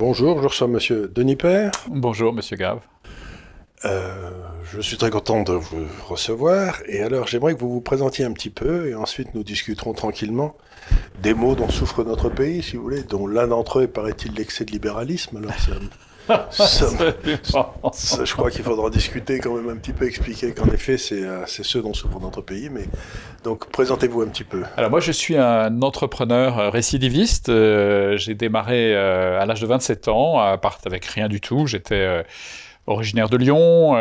bonjour, je reçois Monsieur Denis Père. Bonjour Monsieur Gave. Euh, je suis très content de vous recevoir. Et alors, j'aimerais que vous vous présentiez un petit peu, et ensuite nous discuterons tranquillement des mots dont souffre notre pays, si vous voulez, dont l'un d'entre eux paraît-il l'excès de libéralisme. Alors, je crois qu'il faudra discuter quand même un petit peu, expliquer qu'en effet, c'est euh, ce dont souffre notre pays. Mais donc, présentez-vous un petit peu. Alors moi, je suis un entrepreneur euh, récidiviste. Euh, j'ai démarré à l'âge de 27 ans, à part avec rien du tout. J'étais originaire de Lyon.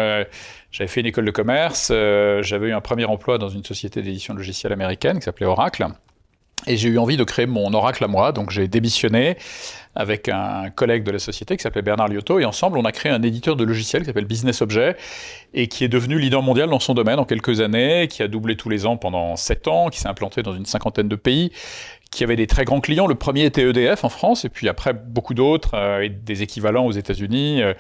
j'avais fait une école de commerce. j'avais eu un premier emploi dans une société d'édition logicielle américaine qui s'appelait Oracle. Et j'ai eu envie de créer mon oracle à moi, donc j'ai démissionné avec un collègue de la société qui s'appelait Bernard Liotto, et ensemble on a créé un éditeur de logiciels qui s'appelle Business Object, et qui est devenu leader mondial dans son domaine en quelques années, qui a doublé tous les ans pendant sept ans, qui s'est implanté dans une cinquantaine de pays, qui avait des très grands clients. Le premier était EDF en France, et puis après beaucoup d'autres, euh, et des équivalents aux États-Unis, euh,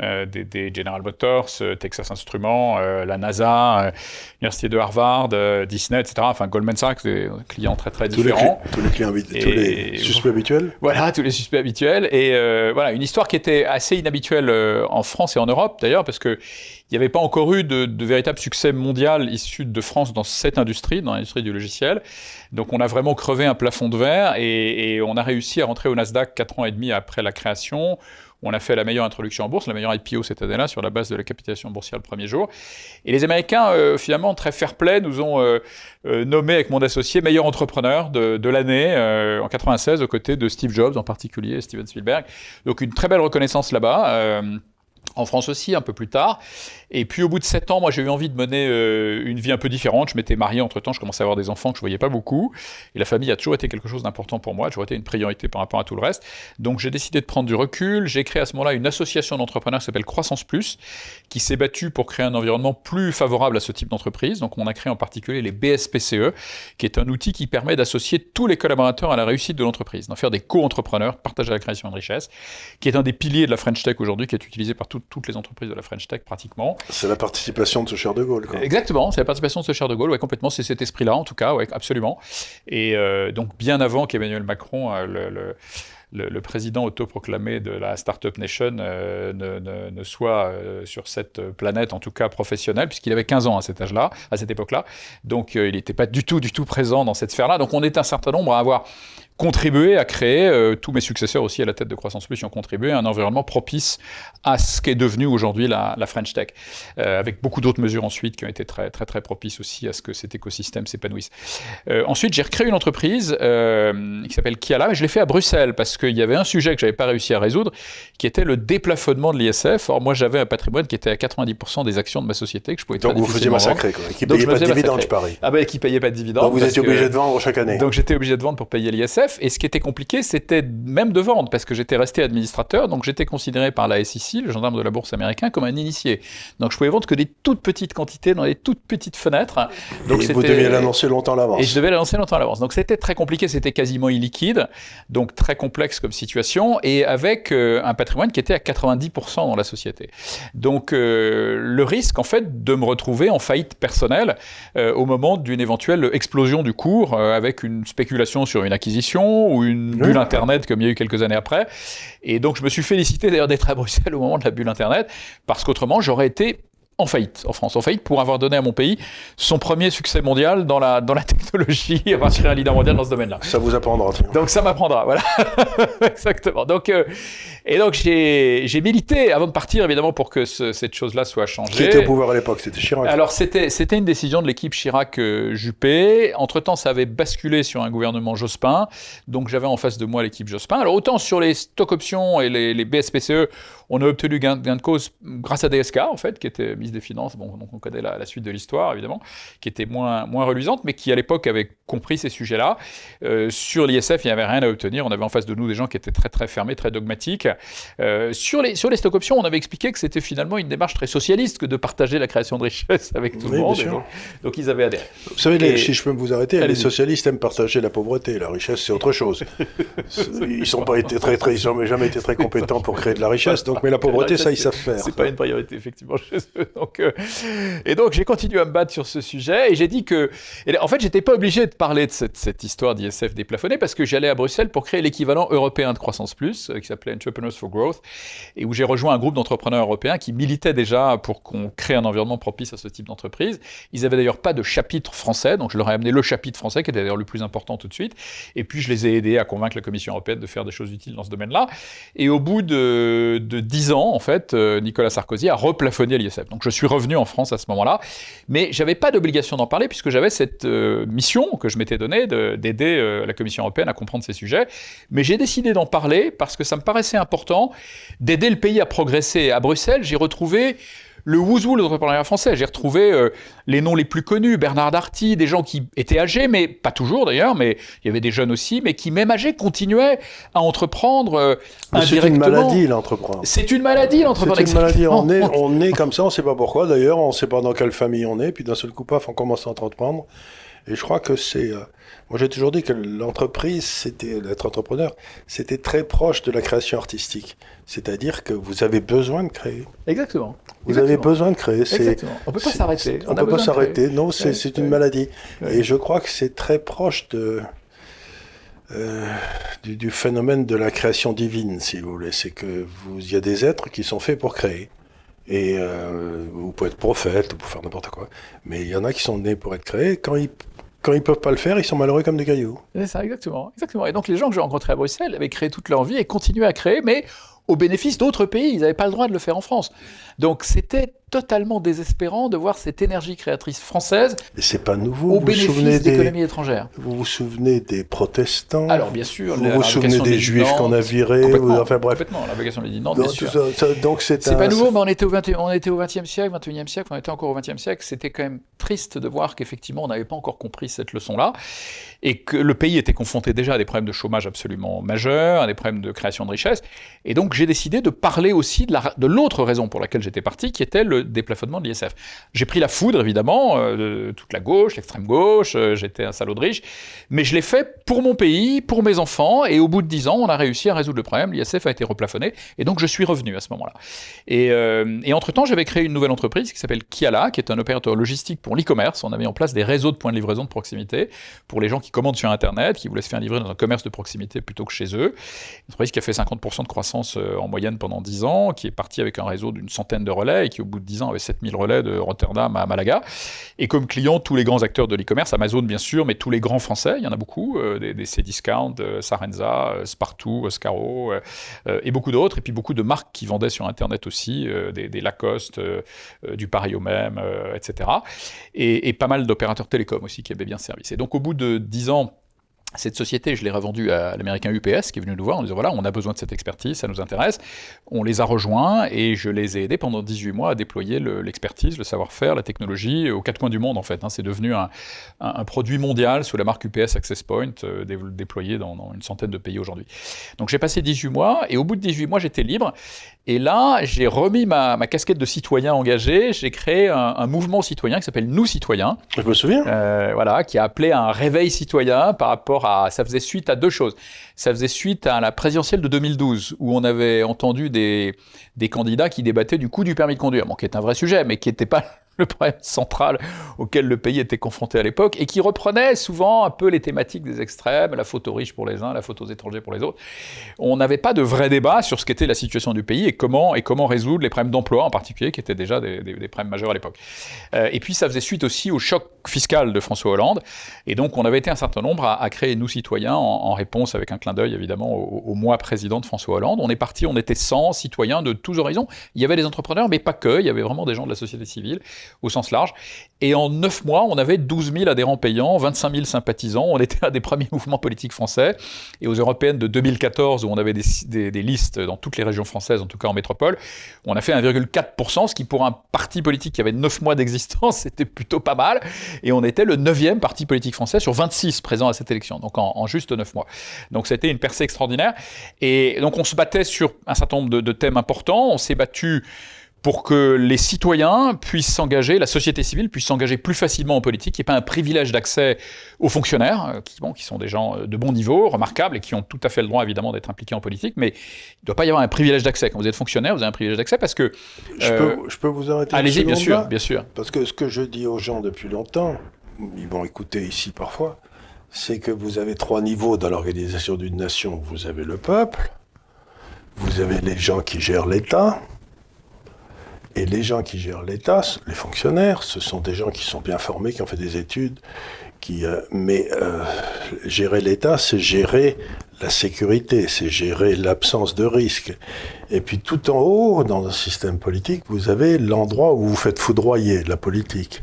euh, des, General Motors, Texas Instruments, la NASA, l'Université de Harvard, Disney, etc. Enfin, Goldman Sachs, des clients très très différents. tous les clients, tous les suspects habituels. Voilà, tous les suspects habituels. Et voilà, une histoire qui était assez inhabituelle en France et en Europe d'ailleurs, parce que il n'y avait pas encore eu de, de, véritable succès mondial issu de France dans cette industrie, dans l'industrie du logiciel. Donc on a vraiment crevé un plafond de verre et, et on a réussi à rentrer au Nasdaq 4 ans et demi après la création. On a fait la meilleure introduction en bourse, la meilleure IPO cette année-là, sur la base de la capitalisation boursière le premier jour. Et les Américains, euh, finalement, très fair-play, nous ont euh, euh, nommé avec mon associé meilleur entrepreneur de, l'année en 96, aux côtés de Steve Jobs en particulier, Steven Spielberg. Donc une très belle reconnaissance là-bas en France aussi, un peu plus tard. Et puis au bout de sept ans, moi j'ai eu envie de mener euh, une vie un peu différente. Je m'étais marié entre-temps, je commençais à avoir des enfants que je voyais pas beaucoup. Et la famille a toujours été quelque chose d'important pour moi, toujours été une priorité par rapport à tout le reste. Donc j'ai décidé de prendre du recul. J'ai créé à ce moment-là une association d'entrepreneurs qui s'appelle Croissance Plus, qui s'est battue pour créer un environnement plus favorable à ce type d'entreprise. Donc on a créé en particulier les BSPCE, qui est un outil qui permet d'associer tous les collaborateurs à la réussite de l'entreprise, d'en faire des co-entrepreneurs, partager la création de richesse, qui est un des piliers de la French Tech aujourd'hui, qui est utilisé par toutes les entreprises de la French Tech pratiquement. C'est la participation de ce cher de Gaulle. Quoi. Exactement, c'est la participation de ce cher de Gaulle, ouais, complètement, c'est cet esprit-là en tout cas, ouais, absolument. Et euh, donc bien avant qu'Emmanuel Macron, euh, le, le, le, président autoproclamé de la Startup Nation, euh, ne, ne, soit sur cette planète, en tout cas professionnelle, puisqu'il avait 15 ans à cet âge-là, à cette époque-là. Donc il n'était pas du tout, du tout présent dans cette sphère-là. Donc on est un certain nombre à avoir contribué à créer, euh, tous mes successeurs aussi à la tête de Croissance Plus ont contribué à un environnement propice à ce qu'est devenu aujourd'hui la, la, French Tech, euh, avec beaucoup d'autres mesures ensuite qui ont été très très très propices aussi à ce que cet écosystème s'épanouisse. Euh, ensuite, j'ai recréé une entreprise qui s'appelle Kiala, et je l'ai fait à Bruxelles parce qu'il y avait un sujet que j'avais pas réussi à résoudre, qui était le déplafonnement de l'ISF. Or, moi, j'avais un patrimoine qui était à 90% des actions de ma société que je pouvais Donc vous faisiez massacrer, quoi. Qui payait pas de dividendes, je parie. Ah ben, qui payait pas de dividendes. Donc vous étiez obligé de vendre chaque année. Donc j'étais obligé de vendre pour payer l'ISF. Et ce qui était compliqué, c'était même de vendre, parce que j'étais resté administrateur, donc j'étais considéré par la SEC, le gendarme de la bourse américain, comme un initié. Donc je pouvais vendre que des toutes petites quantités dans des toutes petites fenêtres. Donc et vous deviez l'annoncer longtemps à l'avance. Et je devais l'annoncer longtemps à l'avance. Donc c'était très compliqué, c'était quasiment illiquide, donc très complexe comme situation, et avec euh, un patrimoine qui était à 90% dans la société. Donc euh, le risque, en fait, de me retrouver en faillite personnelle euh, au moment d'une éventuelle explosion du cours, avec une spéculation sur une acquisition ou une bulle Internet comme il y a eu quelques années après. Et donc je me suis félicité d'ailleurs d'être à Bruxelles au moment de la bulle Internet, parce qu'autrement j'aurais été en faillite en France, en faillite pour avoir donné à mon pays son premier succès mondial dans la, dans la technologie, avoir tiré un leader mondial dans ce domaine-là. Ça vous apprendra. Donc ça m'apprendra, voilà. Exactement. Donc, euh, et donc j'ai milité avant de partir, évidemment, pour que ce, cette chose-là soit changée. Qui était au pouvoir à l'époque C'était Chirac Alors c'était une décision de l'équipe Chirac-Juppé. Entre-temps, ça avait basculé sur un gouvernement Jospin. Donc j'avais en face de moi l'équipe Jospin. Alors autant sur les stock options et les, les BSPCE, on a obtenu gain, gain, de cause grâce à DSK, en fait, qui était ministre des Finances, bon, donc on connaît la, la suite de l'histoire, évidemment, qui était moins, moins reluisante, mais qui, à l'époque, avait compris ces sujets-là. Euh, sur l'ISF, il n'y avait rien à obtenir. On avait en face de nous des gens qui étaient très, très fermés, très dogmatiques. Euh, sur, les, sur les stock options, on avait expliqué que c'était finalement une démarche très socialiste que de partager la création de richesse avec tout le monde. Donc, donc, ils avaient adhéré. Vous savez, les, si je peux vous arrêter, les socialistes aiment partager la pauvreté. La richesse, c'est autre chose. ils n'ont jamais été très compétents pour créer de la richesse. Donc Donc, mais la pauvreté, ça, ils savent faire. C'est pas une priorité, effectivement, chez eux. Donc, euh, et donc, j'ai continué à me battre sur ce sujet et j'ai dit que, et en fait, j'étais pas obligé de parler de cette, cette histoire d'ISF déplafonné parce que j'allais à Bruxelles pour créer l'équivalent européen de Croissance Plus, euh, qui s'appelait Entrepreneurs for Growth, et où j'ai rejoint un groupe d'entrepreneurs européens qui militaient déjà pour qu'on crée un environnement propice à ce type d'entreprise. Ils avaient d'ailleurs pas de chapitre français, donc je leur ai amené le chapitre français, qui était d'ailleurs le plus important tout de suite. Et puis, je les ai aidés à convaincre la Commission européenne de faire des choses utiles dans ce domaine-là. Et au bout de, de 10 ans, en fait, euh, Nicolas Sarkozy a replafonné l'ISF. Donc, je suis revenu en France à ce moment-là. Mais j'avais pas d'obligation d'en parler puisque j'avais cette euh, mission que je m'étais donnée d'aider euh, la Commission européenne à comprendre ces sujets. Mais j'ai décidé d'en parler parce que ça me paraissait important d'aider le pays à progresser. À Bruxelles, j'ai retrouvé le de l'entrepreneuriat français. J'ai retrouvé euh, les noms les plus connus, Bernard Darty, des gens qui étaient âgés, mais pas toujours d'ailleurs, mais il y avait des jeunes aussi, mais qui même âgés continuaient à entreprendre euh, C'est une maladie l'entreprendre. C'est une maladie l'entreprendre. C'est une maladie. On est, on est comme ça, on ne sait pas pourquoi d'ailleurs, on ne sait pas dans quelle famille on est, puis d'un seul coup, paf, on commence à entreprendre. Et je crois que c'est. Euh, moi, j'ai toujours dit que l'entreprise, c'était d'être entrepreneur, c'était très proche de la création artistique. C'est-à-dire que vous avez besoin de créer. Exactement. Vous avez besoin de créer. Exactement. On peut pas s'arrêter. On, ne peut pas s'arrêter. Non, c'est une maladie. Et je crois que c'est très proche de. Euh, du, du, phénomène de la création divine, si vous voulez. C'est que vous, il y a des êtres qui sont faits pour créer. Et euh, vous pouvez être prophète, vous pouvez faire n'importe quoi. Mais il y en a qui sont nés pour être créés. Quand ils quand ils peuvent pas le faire, ils sont malheureux comme des cailloux. C'est ça, exactement, exactement. Et donc les gens que j'ai rencontrés à Bruxelles avaient créé toute leur vie et continuaient à créer, mais au bénéfice d'autres pays. Ils n'avaient pas le droit de le faire en France. Donc c'était totalement désespérant de voir cette énergie créatrice française. Et c'est pas nouveau. Au vous bénéfice de l'économie étrangère. Vous vous souvenez des protestants Alors bien sûr. Vous vous souvenez des juifs qu'on a virés vous, enfin, bref. Complètement. Des non, bien sûr. Ça, donc c'est. C'est pas nouveau, mais on était au 20, on était au 20e siècle, 21e siècle, on était encore au 20e siècle. C'était quand même triste de voir qu'effectivement on n'avait pas encore compris cette leçon-là et que le pays était confronté déjà à des problèmes de chômage absolument majeurs, à des problèmes de création de richesse. Et donc j'ai décidé de parler aussi de l'autre raison pour laquelle j'étais parti, qui était le déplafonnement de l'ISF. J'ai pris la foudre, évidemment, euh, toute la gauche, l'extrême gauche, euh, j'étais un salaud de riche, mais je l'ai fait pour mon pays, pour mes enfants, et au bout de dix ans, on a réussi à résoudre le problème, l'ISF a été replafonné, et donc je suis revenu à ce moment-là. Et, euh, et entre-temps, j'avais créé une nouvelle entreprise qui s'appelle Kiala, qui est un opérateur logistique pour l'e-commerce. On a mis en place des réseaux de points de livraison de proximité pour les gens qui commandent sur Internet, qui voulaient se faire livrer dans un commerce de proximité plutôt que chez eux. Une entreprise qui a fait 50% de croissance en moyenne pendant 10 ans, qui est partie avec un réseau d'une centaine de relais et qui, au bout de 10 ans, avait 7000 relais de Rotterdam à Malaga. Et comme clients, tous les grands acteurs de l'e-commerce, Amazon bien sûr, mais tous les grands français, il y en a beaucoup, euh, des, des Cdiscount, euh, Sarenza, euh, Spartoo, Scaro, et beaucoup d'autres, et puis beaucoup de marques qui vendaient sur Internet aussi, des, Lacoste, du Paris au même, etc. Et, et pas mal d'opérateurs télécoms aussi qui avaient bien servi. Et donc au bout de 10 ans, cette société, je l'ai revendue à l'américain UPS qui est venu nous voir en disant voilà, on a besoin de cette expertise, ça nous intéresse. On les a rejoints et je les ai aidés pendant 18 mois à déployer l'expertise, le, savoir-faire, la technologie aux quatre coins du monde en fait. Hein. C'est devenu un, produit mondial sous la marque UPS Access Point, euh, déployé dans, une centaine de pays aujourd'hui. Donc j'ai passé 18 mois et au bout de 18 mois, j'étais libre. Et là, j'ai remis ma, ma, casquette de citoyen engagé, j'ai créé un, un, mouvement citoyen qui s'appelle Nous Citoyens. Je me souviens. Euh, voilà, qui a appelé un réveil citoyen par rapport ça faisait suite à deux choses. Ça faisait suite à la présidentielle de 2012, où on avait entendu des, des candidats qui débattaient du coût du permis de conduire, bon, qui est un vrai sujet, mais qui n'était pas le problème central auquel le pays était confronté à l'époque, et qui reprenait souvent un peu les thématiques des extrêmes, la photo riche pour les uns, la photo aux étrangers pour les autres. On n'avait pas de vrai débat sur ce qu'était la situation du pays et comment, et comment résoudre les problèmes d'emploi en particulier, qui étaient déjà des, des, des problèmes majeurs à l'époque. Euh, et puis ça faisait suite aussi au choc fiscal de François Hollande, et donc on avait été un certain nombre à, créer Nous Citoyens en, en, réponse avec un clin d'œil évidemment au, au mois président de François Hollande. On est parti, on était 100 citoyens de tous horizons. Il y avait des entrepreneurs, mais pas que, il y avait vraiment des gens de la société civile au sens large. Et en 9 mois, on avait 12 000 adhérents payants, 25 000 sympathisants. On était un des premiers mouvements politiques français. Et aux européennes de 2014, où on avait des, listes dans toutes les régions françaises, en tout cas en métropole, on a fait 1,4%, ce qui pour un parti politique qui avait 9 mois d'existence, c'était plutôt pas mal. Et on était le 9e parti politique français sur 26 présents à cette élection, donc en, juste 9 mois. Donc c'était une percée extraordinaire. Et donc on se battait sur un certain nombre de thèmes importants. On s'est battu pour que les citoyens puissent s'engager, la société civile puisse s'engager plus facilement en politique, qu'il n'y ait pas un privilège d'accès aux fonctionnaires, euh, qui, bon, qui sont des gens euh, de bon niveau, remarquables, et qui ont tout à fait le droit évidemment d'être impliqués en politique, mais il ne doit pas y avoir un privilège d'accès. Quand vous êtes fonctionnaire, vous avez un privilège d'accès parce que... Je, peux, je peux vous arrêter Allez-y, bien sûr, bien sûr. Parce que ce que je dis aux gens depuis longtemps, ils vont écouter ici parfois, c'est que vous avez trois niveaux dans l'organisation d'une nation. Vous avez le peuple, vous avez les gens qui gèrent l'État, et les gens qui gèrent l'État, les fonctionnaires, ce sont des gens qui sont bien formés, qui ont fait des études, qui, euh, mais euh, gérer l'État, c'est gérer la sécurité, c'est gérer l'absence de risque. Et puis tout en haut, dans un système politique, vous avez l'endroit où vous faites foudroyer la politique.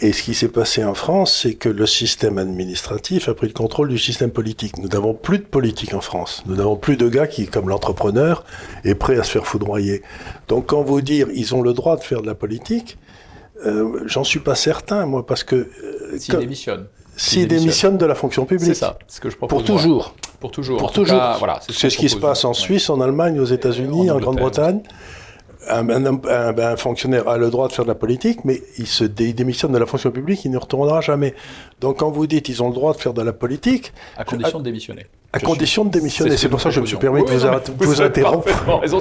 Et ce qui s'est passé en France, c'est que le système administratif a pris le contrôle du système politique. Nous n'avons plus de politique en France. Nous n'avons plus de gars qui, comme l'entrepreneur, est prêt à se faire foudroyer. Donc quand vous dire ils ont le droit de faire de la politique, euh, j'en suis pas certain, moi, parce que... Euh, S'ils démissionnent. S'ils démissionnent de la fonction publique. C'est ça, ce que je propose. Pour toujours. Pour toujours. Pour toujours. voilà, c'est ce, qui se passe en Suisse, en Allemagne, aux États-Unis, en, Grande-Bretagne un, fonctionnaire a le droit de faire de la politique, mais il se démissionne de la fonction publique, il ne retournera jamais. Donc quand vous dites ils ont le droit de faire de la politique... À condition de démissionner. À condition de démissionner. C'est pour ça que je me suis permis de vous, vous interrompre. raison.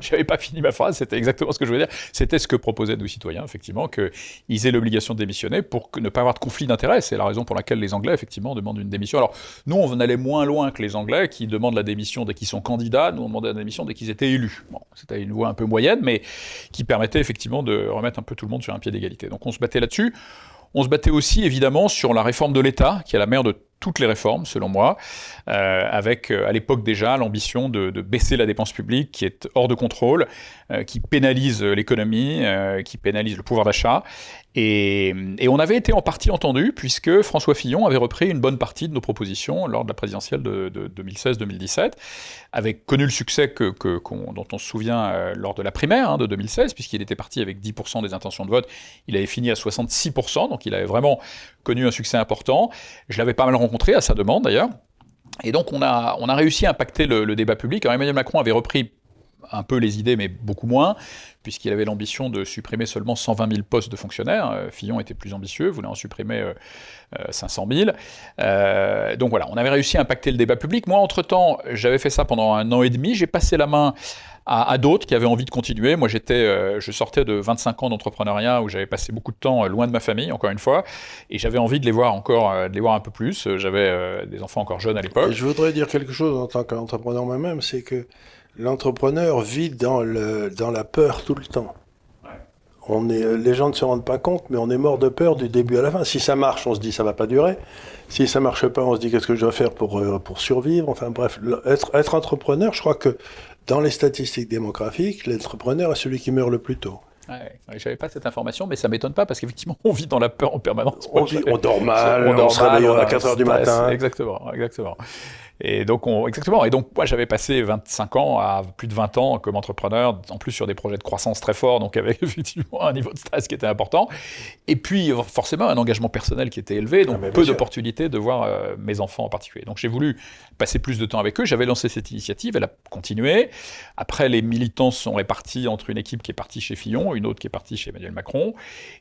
Je n'avais pas fini ma phrase. C'était exactement ce que je voulais dire. C'était ce que proposaient nos citoyens, effectivement, qu'ils aient l'obligation de démissionner pour ne pas avoir de conflit d'intérêts. C'est la raison pour laquelle les Anglais, effectivement, demandent une démission. Alors, nous, on allait moins loin que les Anglais qui demandent la démission dès qu'ils sont candidats. Nous, on demandait la démission dès qu'ils étaient élus. Bon, c'était une voie un peu moyenne, mais qui permettait effectivement de remettre un peu tout le monde sur un pied d'égalité. Donc, on se battait là-dessus. On se battait aussi évidemment sur la réforme de l'État, qui est la mère de toutes les réformes, selon moi, euh, avec euh, à l'époque déjà l'ambition de, baisser la dépense publique qui est hors de contrôle, euh, qui pénalise l'économie, qui pénalise le pouvoir d'achat. Et, on avait été en partie entendu puisque François Fillon avait repris une bonne partie de nos propositions lors de la présidentielle de, 2016-2017, avait connu le succès que, dont on se souvient lors de la primaire hein, de 2016, puisqu'il était parti avec 10% des intentions de vote, il avait fini à 66%, donc il avait vraiment connu un succès important. Je l'avais pas mal rencontré à sa demande d'ailleurs. Et donc on a, on a réussi à impacter le, débat public. Alors Emmanuel Macron avait repris un peu les idées, mais beaucoup moins, puisqu'il avait l'ambition de supprimer seulement 120 000 postes de fonctionnaires. Euh, Fillon était plus ambitieux, voulait en supprimer 500 euh, 000. Euh, donc voilà, on avait réussi à impacter le débat public. Moi, entre-temps, j'avais fait ça pendant un an et demi. J'ai passé la main à, d'autres qui avaient envie de continuer. Moi, j'étais, je sortais de 25 ans d'entrepreneuriat où j'avais passé beaucoup de temps loin de ma famille, encore une fois, et j'avais envie de les voir encore, de les voir un peu plus. J'avais des enfants encore jeunes à l'époque. Je voudrais dire quelque chose en tant qu'entrepreneur moi-même, c'est que l'entrepreneur vit dans, le, dans la peur tout le temps. On est, les gens ne se rendent pas compte, mais on est mort de peur du début à la fin. Si ça marche, on se dit ça va pas durer. Si ça marche pas, on se dit qu'est-ce que je dois faire pour, pour survivre. Enfin bref, être, être entrepreneur, je crois que dans les statistiques démographiques, l'entrepreneur est celui qui meurt le plus tôt. Ouais, J'avais pas cette information, mais ça m'étonne pas parce qu'effectivement, on vit dans la peur en permanence. On, on dort mal, on, se réveille à 4 heures du matin. Exactement, exactement. Et donc, on, exactement. Et donc, moi, j'avais passé 25 ans à plus de 20 ans comme entrepreneur, en plus sur des projets de croissance très forts, donc avec effectivement un niveau de stress qui était important. Et puis, forcément, un engagement personnel qui était élevé, donc ah, peu d'opportunités de voir euh, mes enfants en particulier. Donc, j'ai voulu passer plus de temps avec eux. J'avais lancé cette initiative, elle a continué. Après, les militants sont répartis entre une équipe qui est partie chez Fillon, une autre qui est partie chez Emmanuel Macron.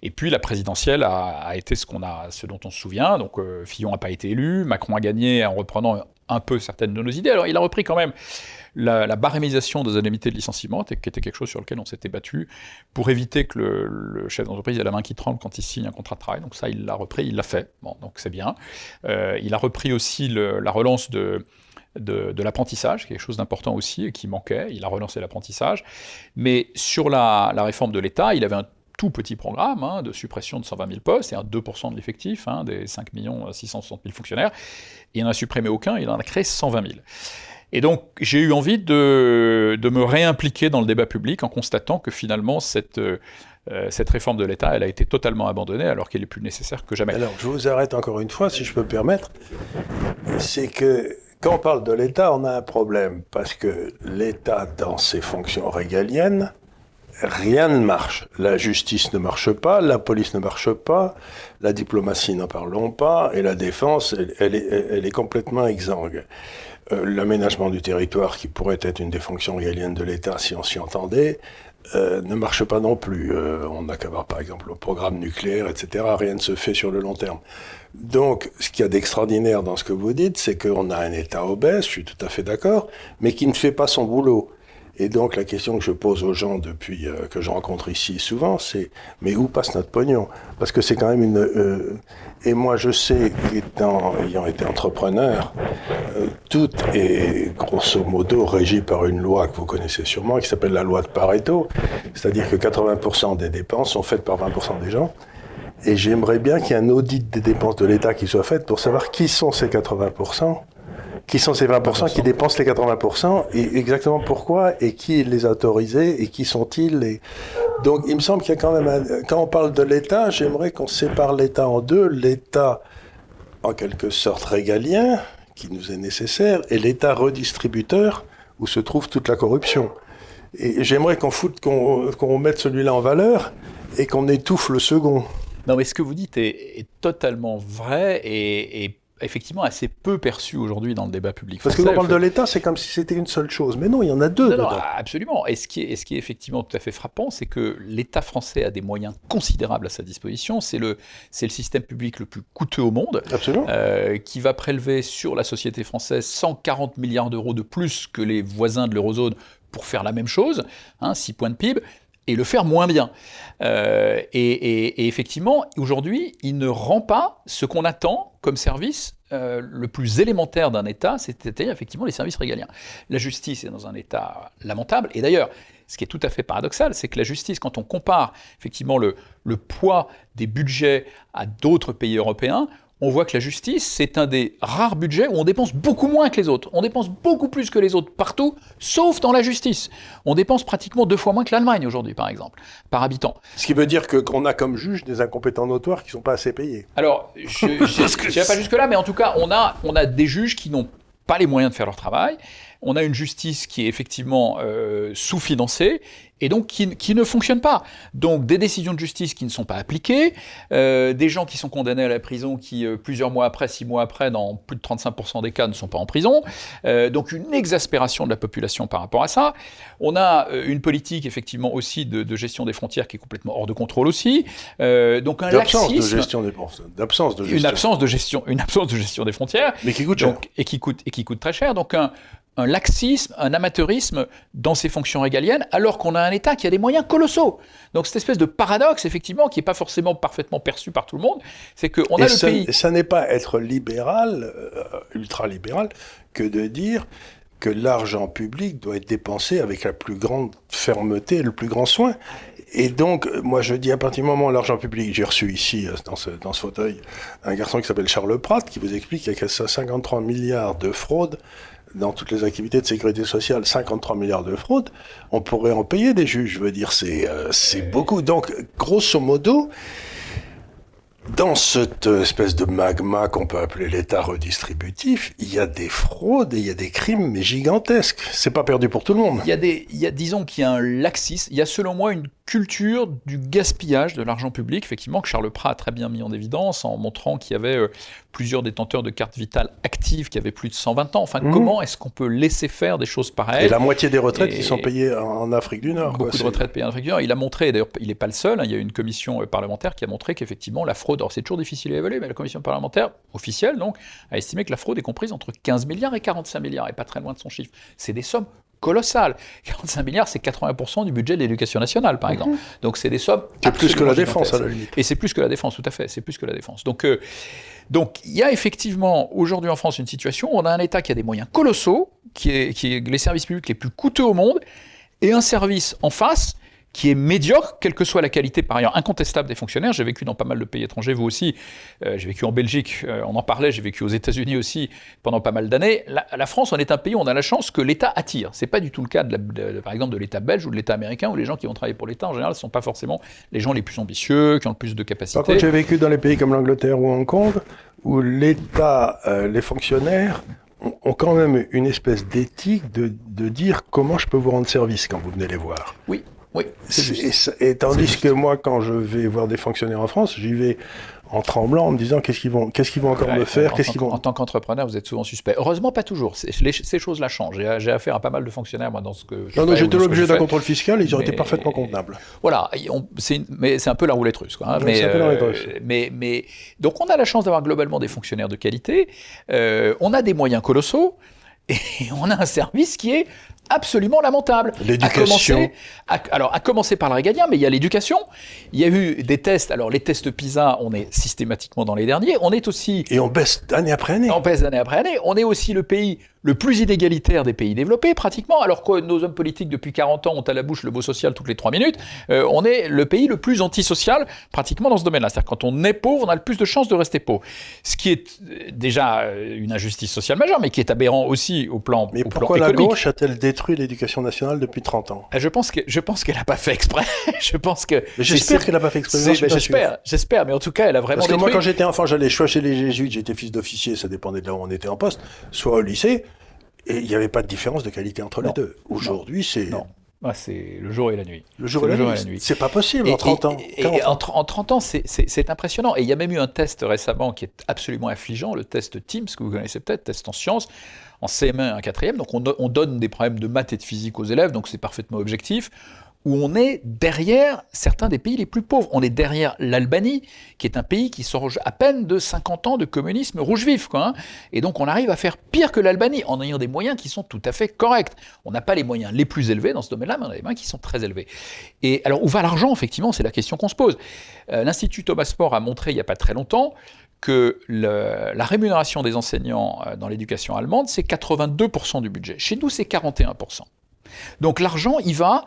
Et puis, la présidentielle a, été ce, qu'on a, ce dont on se souvient. Donc, euh, Fillon n'a pas été élu, Macron a gagné en reprenant un peu certaines de nos idées. Alors il a repris quand même la, barémisation des indemnités de licenciement, qui était quelque chose sur lequel on s'était battu, pour éviter que le, chef d'entreprise ait la main qui tremble quand il signe un contrat de travail. Donc ça, il l'a repris, il l'a fait. Bon, donc c'est bien. Euh, il a repris aussi la relance de, de, l'apprentissage, quelque chose d'important aussi et qui manquait. Il a relancé l'apprentissage. Mais sur la, la réforme de l'État, il avait un tout petit programme hein, de suppression de 120 000 postes, et un 2% de l'effectif, hein, des 5 660 000 fonctionnaires. Il n'en a supprimé aucun, il en a créé 120 000. Et donc j'ai eu envie de, de, me réimpliquer dans le débat public en constatant que finalement cette, euh, cette réforme de l'État, elle a été totalement abandonnée alors qu'elle est plus nécessaire que jamais. Alors je vous arrête encore une fois, si je peux me permettre. C'est que quand on parle de l'État, on a un problème, parce que l'État, dans ses fonctions régaliennes, rien ne marche. La justice ne marche pas, la police ne marche pas, la diplomatie n'en parlons pas, et la défense, elle, est, complètement exsangue. Euh, l'aménagement du territoire, qui pourrait être une des fonctions régaliennes de l'État si on s'y entendait, euh, ne marche pas non plus. Euh, on n'a qu'à voir par exemple le programme nucléaire, etc. Rien ne se fait sur le long terme. Donc, ce qu'il y a d'extraordinaire dans ce que vous dites, c'est qu'on a un État obèse, je suis tout à fait d'accord, mais qui ne fait pas son boulot. Et donc la question que je pose aux gens depuis euh, que je rencontre ici souvent, c'est mais où passe notre pognon? Parce que c'est quand même une... Euh, et moi je sais, étant, ayant été entrepreneur, euh, tout est grosso modo régi par une loi que vous connaissez sûrement, qui s'appelle la loi de Pareto, c'est-à-dire que 80% des dépenses sont faites par 20% des gens. Et j'aimerais bien qu'il y ait un audit des dépenses de l'État qui soit fait pour savoir qui sont ces 80% qui sont ces 20% qui dépensent les 80% et exactement pourquoi et qui les a autorisés et qui sont-ils et... donc il me semble qu'il y a quand même quand on parle de l'État j'aimerais qu'on sépare l'État en deux l'État en quelque sorte régalien qui nous est nécessaire et l'État redistributeur où se trouve toute la corruption. Et j'aimerais qu'on foute qu'on mette celui-là en valeur et qu'on étouffe le second. Non mais ce que vous dites est, totalement vrai et, et effectivement assez peu perçu aujourd'hui dans le débat public. Parce que quand on parle de l'État, c'est comme si c'était une seule chose. Mais non, il y en a deux. absolument. Et ce, qui est, ce qui est effectivement tout à fait frappant, c'est que l'État français a des moyens considérables à sa disposition. C'est le, le système public le plus coûteux au monde. Absolument. Euh, qui va prélever sur la société française 140 milliards d'euros de plus que les voisins de l'eurozone pour faire la même chose, hein, 6 points de PIB et le faire moins bien. Euh, et, effectivement, aujourd'hui, il ne rend pas ce qu'on attend comme service euh, le plus élémentaire d'un État, c'est-à-dire effectivement les services régaliens. La justice est dans un état lamentable, et d'ailleurs, ce qui est tout à fait paradoxal, c'est que la justice, quand on compare effectivement le poids des budgets à d'autres pays européens, on voit que la justice, c'est un des rares budgets où on dépense beaucoup moins que les autres. On dépense beaucoup plus que les autres partout, sauf dans la justice. On dépense pratiquement deux fois moins que l'Allemagne aujourd'hui, par exemple, par habitant. Ce qui veut dire que qu'on a comme juge des incompétents notoires qui ne sont pas assez payés. Alors, je ne pas jusque-là, mais en tout cas, on a, on a des juges qui n'ont pas les moyens de faire leur travail. On a une justice qui est effectivement euh, sous-financée et donc qui, ne fonctionne pas. Donc des décisions de justice qui ne sont pas appliquées, euh, des gens qui sont condamnés à la prison qui, euh, plusieurs mois après, six mois après, dans plus de 35% des cas, ne sont pas en prison. donc une exaspération de la population par rapport à ça. On a une politique effectivement aussi de, gestion des frontières qui est complètement hors de contrôle aussi. donc un laxisme. De gestion des d'absence de gestion. Une absence de gestion, une absence de gestion des frontières. Mais qui coûte cher. et qui coûte et qui coûte très cher. Donc un, un laxisme, un amateurisme dans ses fonctions régaliennes, alors qu'on a un État qui a des moyens colossaux. Donc cette espèce de paradoxe, effectivement, qui n'est pas forcément parfaitement perçu par tout le monde, c'est qu'on a le ça, pays... Ça n'est pas être libéral, euh, ultra-libéral, que de dire que l'argent public doit être dépensé avec la plus grande fermeté et le plus grand soin. Et donc, moi, je dis à partir du moment où l'argent public, j'ai reçu ici, euh, dans ce, dans ce fauteuil, un garçon qui s'appelle Charles Pratt, qui vous explique qu'il y a 53 milliards de fraudes dans toutes les activités de sécurité sociale 53 milliards de fraude, on pourrait en payer des juges. Je veux dire, c'est euh, c'est beaucoup. Donc, grosso modo, dans cette espèce de magma qu'on peut appeler l'État redistributif, il y a des fraudes et il y a des crimes, mais gigantesques. C'est pas perdu pour tout le monde. Il y a des, il y a, disons qu'il y a un laxisme. Il y a selon moi une culture du gaspillage de l'argent public, effectivement, que Charles Prat a très bien mis en évidence en montrant qu'il y avait euh, plusieurs détenteurs de cartes vitales actives qui avaient plus de 120 ans. Enfin, mmh. comment est-ce qu'on peut laisser faire des choses pareilles Et la moitié des retraites qui sont payées en Afrique du Nord. Beaucoup de retraites payées en Afrique du Nord. Il a montré, d'ailleurs, il n'est pas le seul, hein, il y a une commission euh, parlementaire qui a montré qu'effectivement, la fraude, alors c'est toujours difficile à évaluer, mais la commission parlementaire officielle, donc, a estimé que la fraude est comprise entre 15 milliards et 45 milliards, et pas très loin de son chiffre. C'est des sommes colossal. 45 milliards, c'est 80% du budget de l'éducation nationale, par exemple. Donc c'est des sommes. C'est plus que la défense, à la limite. Et c'est plus que la défense, tout à fait. C'est plus que la défense. Donc, euh, donc il y a effectivement aujourd'hui en France une situation où on a un État qui a des moyens colossaux, qui est, qui est les services publics les plus coûteux au monde, et un service en face qui est médiocre, quelle que soit la qualité par ailleurs incontestable des fonctionnaires. J'ai vécu dans pas mal de pays étrangers, vous aussi. Euh, j'ai vécu en Belgique, euh, on en parlait, j'ai vécu aux États-Unis aussi pendant pas mal d'années. La, France, on est un pays où on a la chance que l'État attire. C'est pas du tout le cas, de, par exemple, de l'État belge ou de l'État américain, où les gens qui vont travailler pour l'État, en général, ne sont pas forcément les gens les plus ambitieux, qui ont le plus de capacités. Par contre, j'ai vécu dans les pays comme l'Angleterre ou Hong Kong, où l'État, euh, les fonctionnaires, ont quand même une espèce d'éthique de, de dire comment je peux vous rendre service quand vous venez les voir. Oui, Oui. Et, et tandis que moi, quand je vais voir des fonctionnaires en France, j'y vais en tremblant, en me disant qu'est-ce qu'ils vont, qu'est-ce qu'ils vont encore me faire, qu'est-ce qu'ils vont. En tant qu'entrepreneur, vous êtes souvent suspect. Heureusement, pas toujours. ces choses-là changent. J'ai affaire à pas mal de fonctionnaires, moi, dans ce que. Je non, non, j'étais l'objet d'un contrôle fiscal, ils auraient été parfaitement convenables. Voilà, mais c'est un peu la roulette russe, quoi. Hein. mais, euh, mais, mais, donc, on a la chance d'avoir globalement des fonctionnaires de qualité. Euh, on a des moyens colossaux. Et on a un service qui est absolument lamentable. L'éducation. Alors, à commencer par le régalien, mais il y a l'éducation. Il y a eu des tests. Alors, les tests PISA, on est systématiquement dans les derniers. On est aussi. Et on baisse d'année après année. On baisse d'année après année. On est aussi le pays le plus inégalitaire des pays développés, pratiquement, alors que nos hommes politiques depuis 40 ans ont à la bouche le mot social toutes les 3 minutes, euh, on est le pays le plus antisocial pratiquement dans ce domaine-là. C'est-à-dire quand on est pauvre, on a le plus de chances de rester pauvre. Ce qui est euh, déjà euh, une injustice sociale majeure, mais qui est aberrant aussi au plan Mais au pourquoi plan la gauche a-t-elle détruit l'éducation nationale depuis 30 ans Je pense que je pense qu'elle n'a pas fait exprès. je pense que j'espère qu'elle n'a pas fait exprès. J'espère, j'espère, mais en tout cas, elle a vraiment Parce que détruit. moi, quand j'étais enfant, j'allais soit chez les jésuites, j'étais fils d'officier, ça dépendait de là où on était en poste, soit au lycée. Et il n'y avait pas de différence de qualité entre les deux. Aujourd'hui, c'est. Ah, c'est le jour et la nuit. Le jour, et la, nuit. C'est pas possible en 30 ans. Et, en, en, 30 ans, c'est impressionnant. Et il y a même eu un test récemment qui est absolument affligeant, le test TIMS, que vous connaissez peut-être, test en sciences, en CM1 et en 4e. Donc on, on, donne des problèmes de maths et de physique aux élèves, donc c'est parfaitement objectif où on est derrière certains des pays les plus pauvres. On est derrière l'Albanie, qui est un pays qui sort à peine de 50 ans de communisme rouge vif. Quoi, hein. Et donc on arrive à faire pire que l'Albanie en ayant des moyens qui sont tout à fait corrects. On n'a pas les moyens les plus élevés dans ce domaine-là, mais on a des moyens qui sont très élevés. Et alors où va l'argent, effectivement, c'est la question qu'on se pose. Euh, L'Institut Thomas Sport a montré il n'y a pas très longtemps que la rémunération des enseignants euh, dans l'éducation allemande, c'est 82% du budget. Chez nous, c'est 41%. Donc l'argent, il va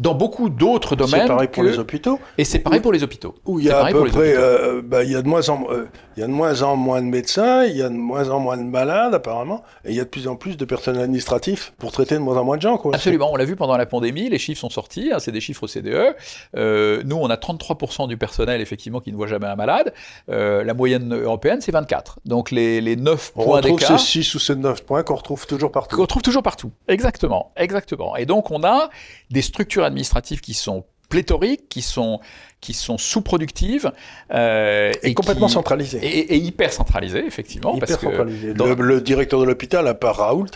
dans beaucoup d'autres domaines. C'est pareil pour les hôpitaux. Et c'est pareil pour les hôpitaux. Où il y a à peu près, euh, bah, il y a de moins en euh, il y a de moins en moins de médecins, il y a de moins en moins de malades apparemment, et il y a de plus en plus de personnel administratif pour traiter de moins en moins de gens. Quoi. Absolument, on l'a vu pendant la pandémie, les chiffres sont sortis, hein, c'est des chiffres CDE. Euh, nous, on a 33% du personnel effectivement qui ne voit jamais un malade. La moyenne européenne, c'est 24. Donc les, les 9 on points d'écart. On retrouve ces 6 ou ces 9 points qu'on retrouve toujours partout. Qu'on retrouve toujours partout. Exactement, exactement. Et donc on a des structures administratives qui sont pléthoriques, qui sont, qui sont sous-productives. Euh, et, et, complètement qui, centralisées. Et, et, hyper centralisées, effectivement. Hyper parce centralisées. Que dans... le, le, directeur de l'hôpital, à part Raoult,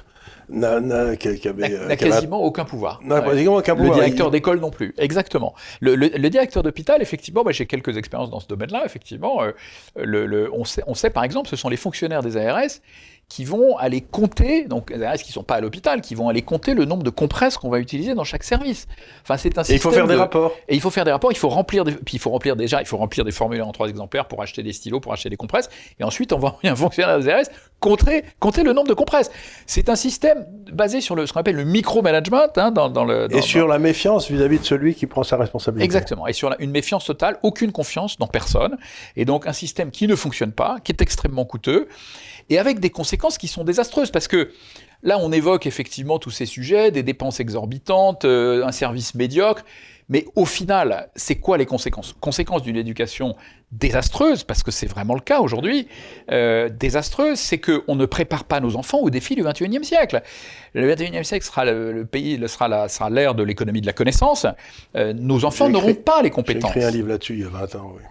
n'a quasiment aucun pouvoir. N'a quasiment aucun pouvoir. Le directeur d'école non plus. Exactement. Le, le, le directeur d'hôpital, effectivement, j'ai quelques expériences dans ce domaine-là, effectivement. Euh, le, on, sait, on sait par exemple, ce sont les fonctionnaires des ARS qui vont aller compter, donc qui ne sont pas à l'hôpital, qui vont aller compter le nombre de compresses qu'on va utiliser dans chaque service. Enfin, c'est un Et il faut faire de... des rapports. Et il faut faire des rapports, il faut remplir des... puis il faut remplir déjà, il faut remplir des formulaires en trois exemplaires pour acheter des stylos, pour acheter des compresses, et ensuite on va envoyer un fonctionnaire des ARS compter, compter le nombre de compresses. C'est un système basé sur le, ce qu'on appelle le micromanagement hein, dans, dans le... Dans, et sur la méfiance vis-à-vis -vis de celui qui prend sa responsabilité. Exactement, et sur la, une méfiance totale, aucune confiance dans personne, et donc un système qui ne fonctionne pas, qui est extrêmement coûteux, et avec des conséquences qui sont désastreuses, parce que là, on évoque effectivement tous ces sujets, des dépenses exorbitantes, euh, un service médiocre, mais au final, c'est quoi les conséquences? Conséquences d'une éducation désastreuse, parce que c'est vraiment le cas aujourd'hui, euh, désastreuse, c'est qu'on ne prépare pas nos enfants aux défis du 21e siècle. Le 21e siècle sera le, le pays, sera l'ère sera de l'économie de la connaissance. Euh, nos enfants n'auront pas les compétences. J'ai écrit un livre là-dessus il y a 20 ans, oui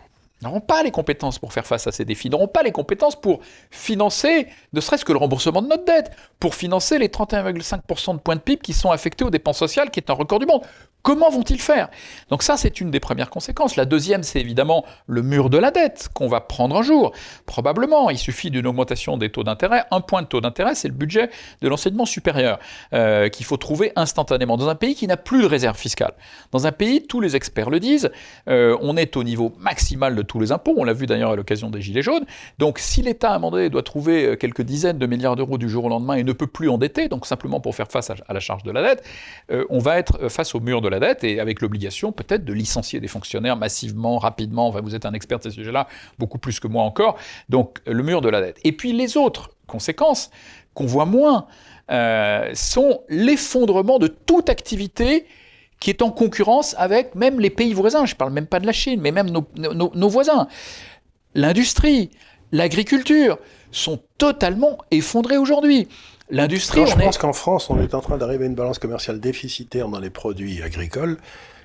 n'auront pas les compétences pour faire face à ces défis, n'auront pas les compétences pour financer, ne serait-ce que le remboursement de notre dette, pour financer les 31,5% de points de PIB qui sont affectés aux dépenses sociales, qui est un record du monde. Comment vont-ils faire? Donc ça, c'est une des premières conséquences. La deuxième, c'est évidemment le mur de la dette qu'on va prendre un jour. Probablement, il suffit d'une augmentation des taux d'intérêt. Un point de taux d'intérêt, c'est le budget de l'enseignement supérieur euh, qu'il faut trouver instantanément dans un pays qui n'a plus de réserve fiscale. Dans un pays, tous les experts le disent, euh, on est au niveau maximal de tous les impôts. On l'a vu d'ailleurs à l'occasion des Gilets jaunes. Donc si l'État, à un moment donné, doit trouver euh, quelques dizaines de milliards d'euros du jour au lendemain et ne peut plus endetter, donc simplement pour faire face à, la charge de la dette, on va être face au mur de la dette et avec l'obligation peut-être de licencier des fonctionnaires massivement, rapidement. Vous êtes un expert de ces sujets-là, beaucoup plus que moi encore. Donc le mur de la dette. Et puis les autres conséquences qu'on voit moins euh, sont l'effondrement de toute activité qui est en concurrence avec même les pays voisins. Je ne parle même pas de la Chine, mais même nos, nos voisins. L'industrie, l'agriculture sont totalement effondrés aujourd'hui. L'industrie. Je pense qu'en France, on est en train d'arriver à une balance commerciale déficitaire dans les produits agricoles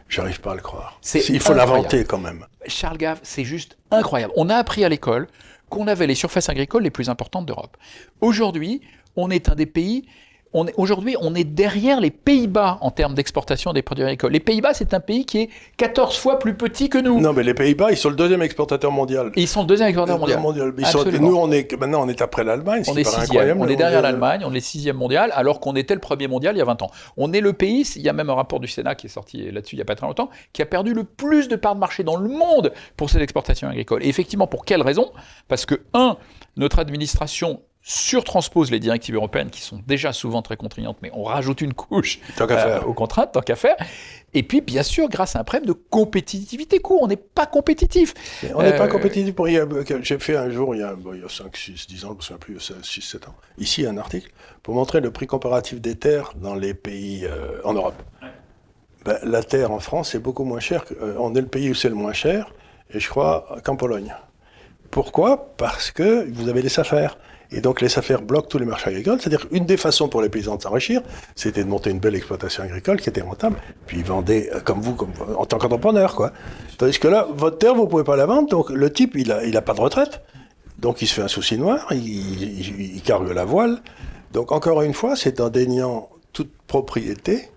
J'arrive pas à le croire. Il faut l'inventer quand même. Charles Gave, c'est juste incroyable. On a appris à l'école qu'on avait les surfaces agricoles les plus importantes d'Europe. Aujourd'hui, on est un des pays. On est, aujourd'hui, on est derrière les Pays-Bas en termes d'exportation des produits agricoles. Les Pays-Bas, c'est un pays qui est 14 fois plus petit que nous. Non, mais les Pays-Bas, ils sont le deuxième exportateur mondial. Et ils sont le deuxième exportateur mondial. Ils sont- Absolument. nous, on est, maintenant, on est après l'Allemagne. On est sixième, on est derrière l'Allemagne, on est sixième mondial, alors qu'on était le premier mondial il y a 20 ans. On est le pays, il y a même un rapport du Sénat qui est sorti là-dessus il n'y a pas très longtemps, qui a perdu le plus de parts de marché dans le monde pour ses exportations agricoles. Et effectivement, pour quelle raison? Parce que, un, notre administration surtranspose les directives européennes qui sont déjà souvent très contraignantes, mais on rajoute une couche Tant euh, faire. aux contraintes, tant qu'à faire. Et puis, bien sûr, grâce à un problème de compétitivité court, on n'est pas compétitif. Mais On n'est pas Euh, compétitif pour. J'ai fait un jour, il y a, bon, il y a 5, 6, 10 ans, je ne me souviens plus, 6, 7 ans, ici un article pour montrer le prix comparatif des terres dans les pays euh, en Europe. Ben, la terre en France est beaucoup moins chère. on est le pays où c'est le moins cher, et je crois qu'en Pologne. Pourquoi? Parce que vous avez les affaires. Et donc les affaires bloquent tous les marchés agricoles. C'est-à-dire qu'une des façons pour les paysans de s'enrichir, c'était de monter une belle exploitation agricole qui était rentable, puis ils vendaient euh, comme vous, comme, en tant qu'entrepreneur. quoi. Tandis que là, votre terre, vous pouvez pas la vendre, donc le type, il a, pas de retraite. Donc il se fait un souci noir, il cargue la voile. Donc encore une fois, c'est en déniant toute propriété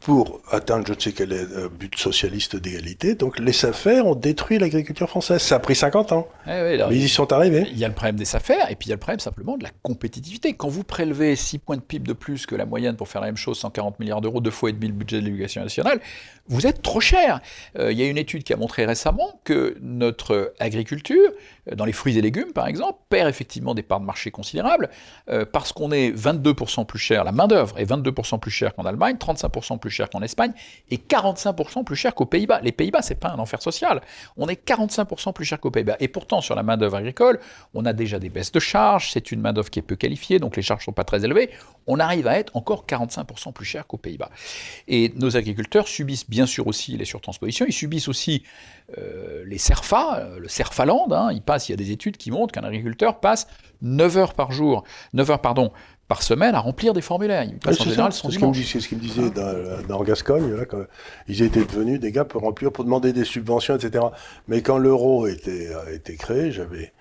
pour atteindre je ne sais quel est, euh, but socialiste d'égalité. Donc les affaires ont détruit l'agriculture française. Ça a pris 50 ans, Eh oui, alors, mais ils y sont arrivés. Il y a le problème des affaires, et puis il y a le problème simplement de la compétitivité. Quand vous prélevez 6 points de PIB de plus que la moyenne pour faire la même chose, 140 milliards d'euros, deux fois et demi le budget de l'éducation nationale, vous êtes trop cher. Euh, il y a une étude qui a montré récemment que notre agriculture, dans les fruits et légumes par exemple, perd effectivement des parts de marché considérables, euh, parce qu'on est 22% plus cher, la main-d'œuvre est 22% plus chère qu'en Allemagne, 35% plus cher qu'en Espagne, et 45% plus cher qu'aux Pays-Bas. Les Pays-Bas, c'est pas un enfer social. On est 45% plus cher qu'aux Pays-Bas. Et pourtant, sur la main-d'œuvre agricole, on a déjà des baisses de charges, c'est une main-d'œuvre qui est peu qualifiée, donc les charges sont pas très élevées. On arrive à être encore 45% plus cher qu'aux Pays-Bas. Et nos agriculteurs subissent bien sûr aussi les surtranspositions, ils subissent aussi euh, les CERFA, euh, le CERFAland, hein, il passe, il y a des études qui montrent qu'un agriculteur passe 9 heures par jour, 9 heures pardon, par semaine à remplir des formulaires. Il Ouais, passe en c'est général son ce qu'il me dimanche. dit- c'est ce qu'il me disait dans, dans Gascogne, là, quand ils étaient devenus des gars pour remplir, pour demander des subventions, etc. Mais quand l'euro était, a été créé, j'avais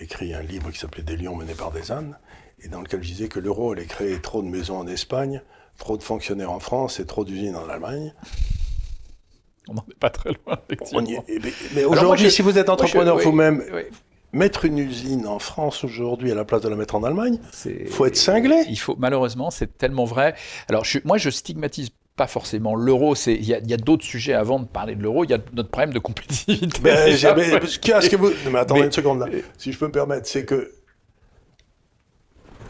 écrit un livre qui s'appelait Des lions menés par des ânes, et dans lequel je disais que l'euro allait créer trop de maisons en Espagne, trop de fonctionnaires en France et trop d'usines en Allemagne. On n'en est pas très loin, On effectivement. y est- mais mais aujourd'hui, je- si vous êtes entrepreneur oui, vous-même, oui, mettre une usine en France aujourd'hui à la place de la mettre en Allemagne, c'est- faut être cinglé. Il faut, malheureusement, c'est tellement vrai. Alors, je- moi, je stigmatise pas forcément l'euro. C'est- Il y a, il d'autres sujets avant de parler de l'euro. Il y a notre problème de compétitivité. Ben, déjà. mais qu'est-ce que vous... Mais attendez Mais- une seconde là. Si je peux me permettre, c'est que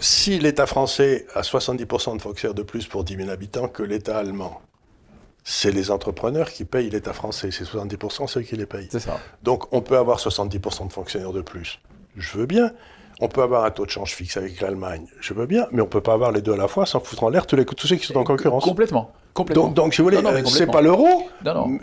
si l'État français a 70% de fonctionnaires de plus pour 10 000 habitants que l'État allemand, c'est les entrepreneurs qui payent l'État français. C'est 70%, c'est eux qui les payent. C'est ça. Donc on peut avoir 70% de fonctionnaires de plus. Je veux bien. On peut avoir un taux de change fixe avec l'Allemagne. Je veux bien. Mais on peut pas avoir les deux à la fois sans foutre en l'air tous, les, tous ceux qui sont en concurrence. Complètement. Complètement. Donc, donc, si vous voulez, euh, c'est pas l'euro,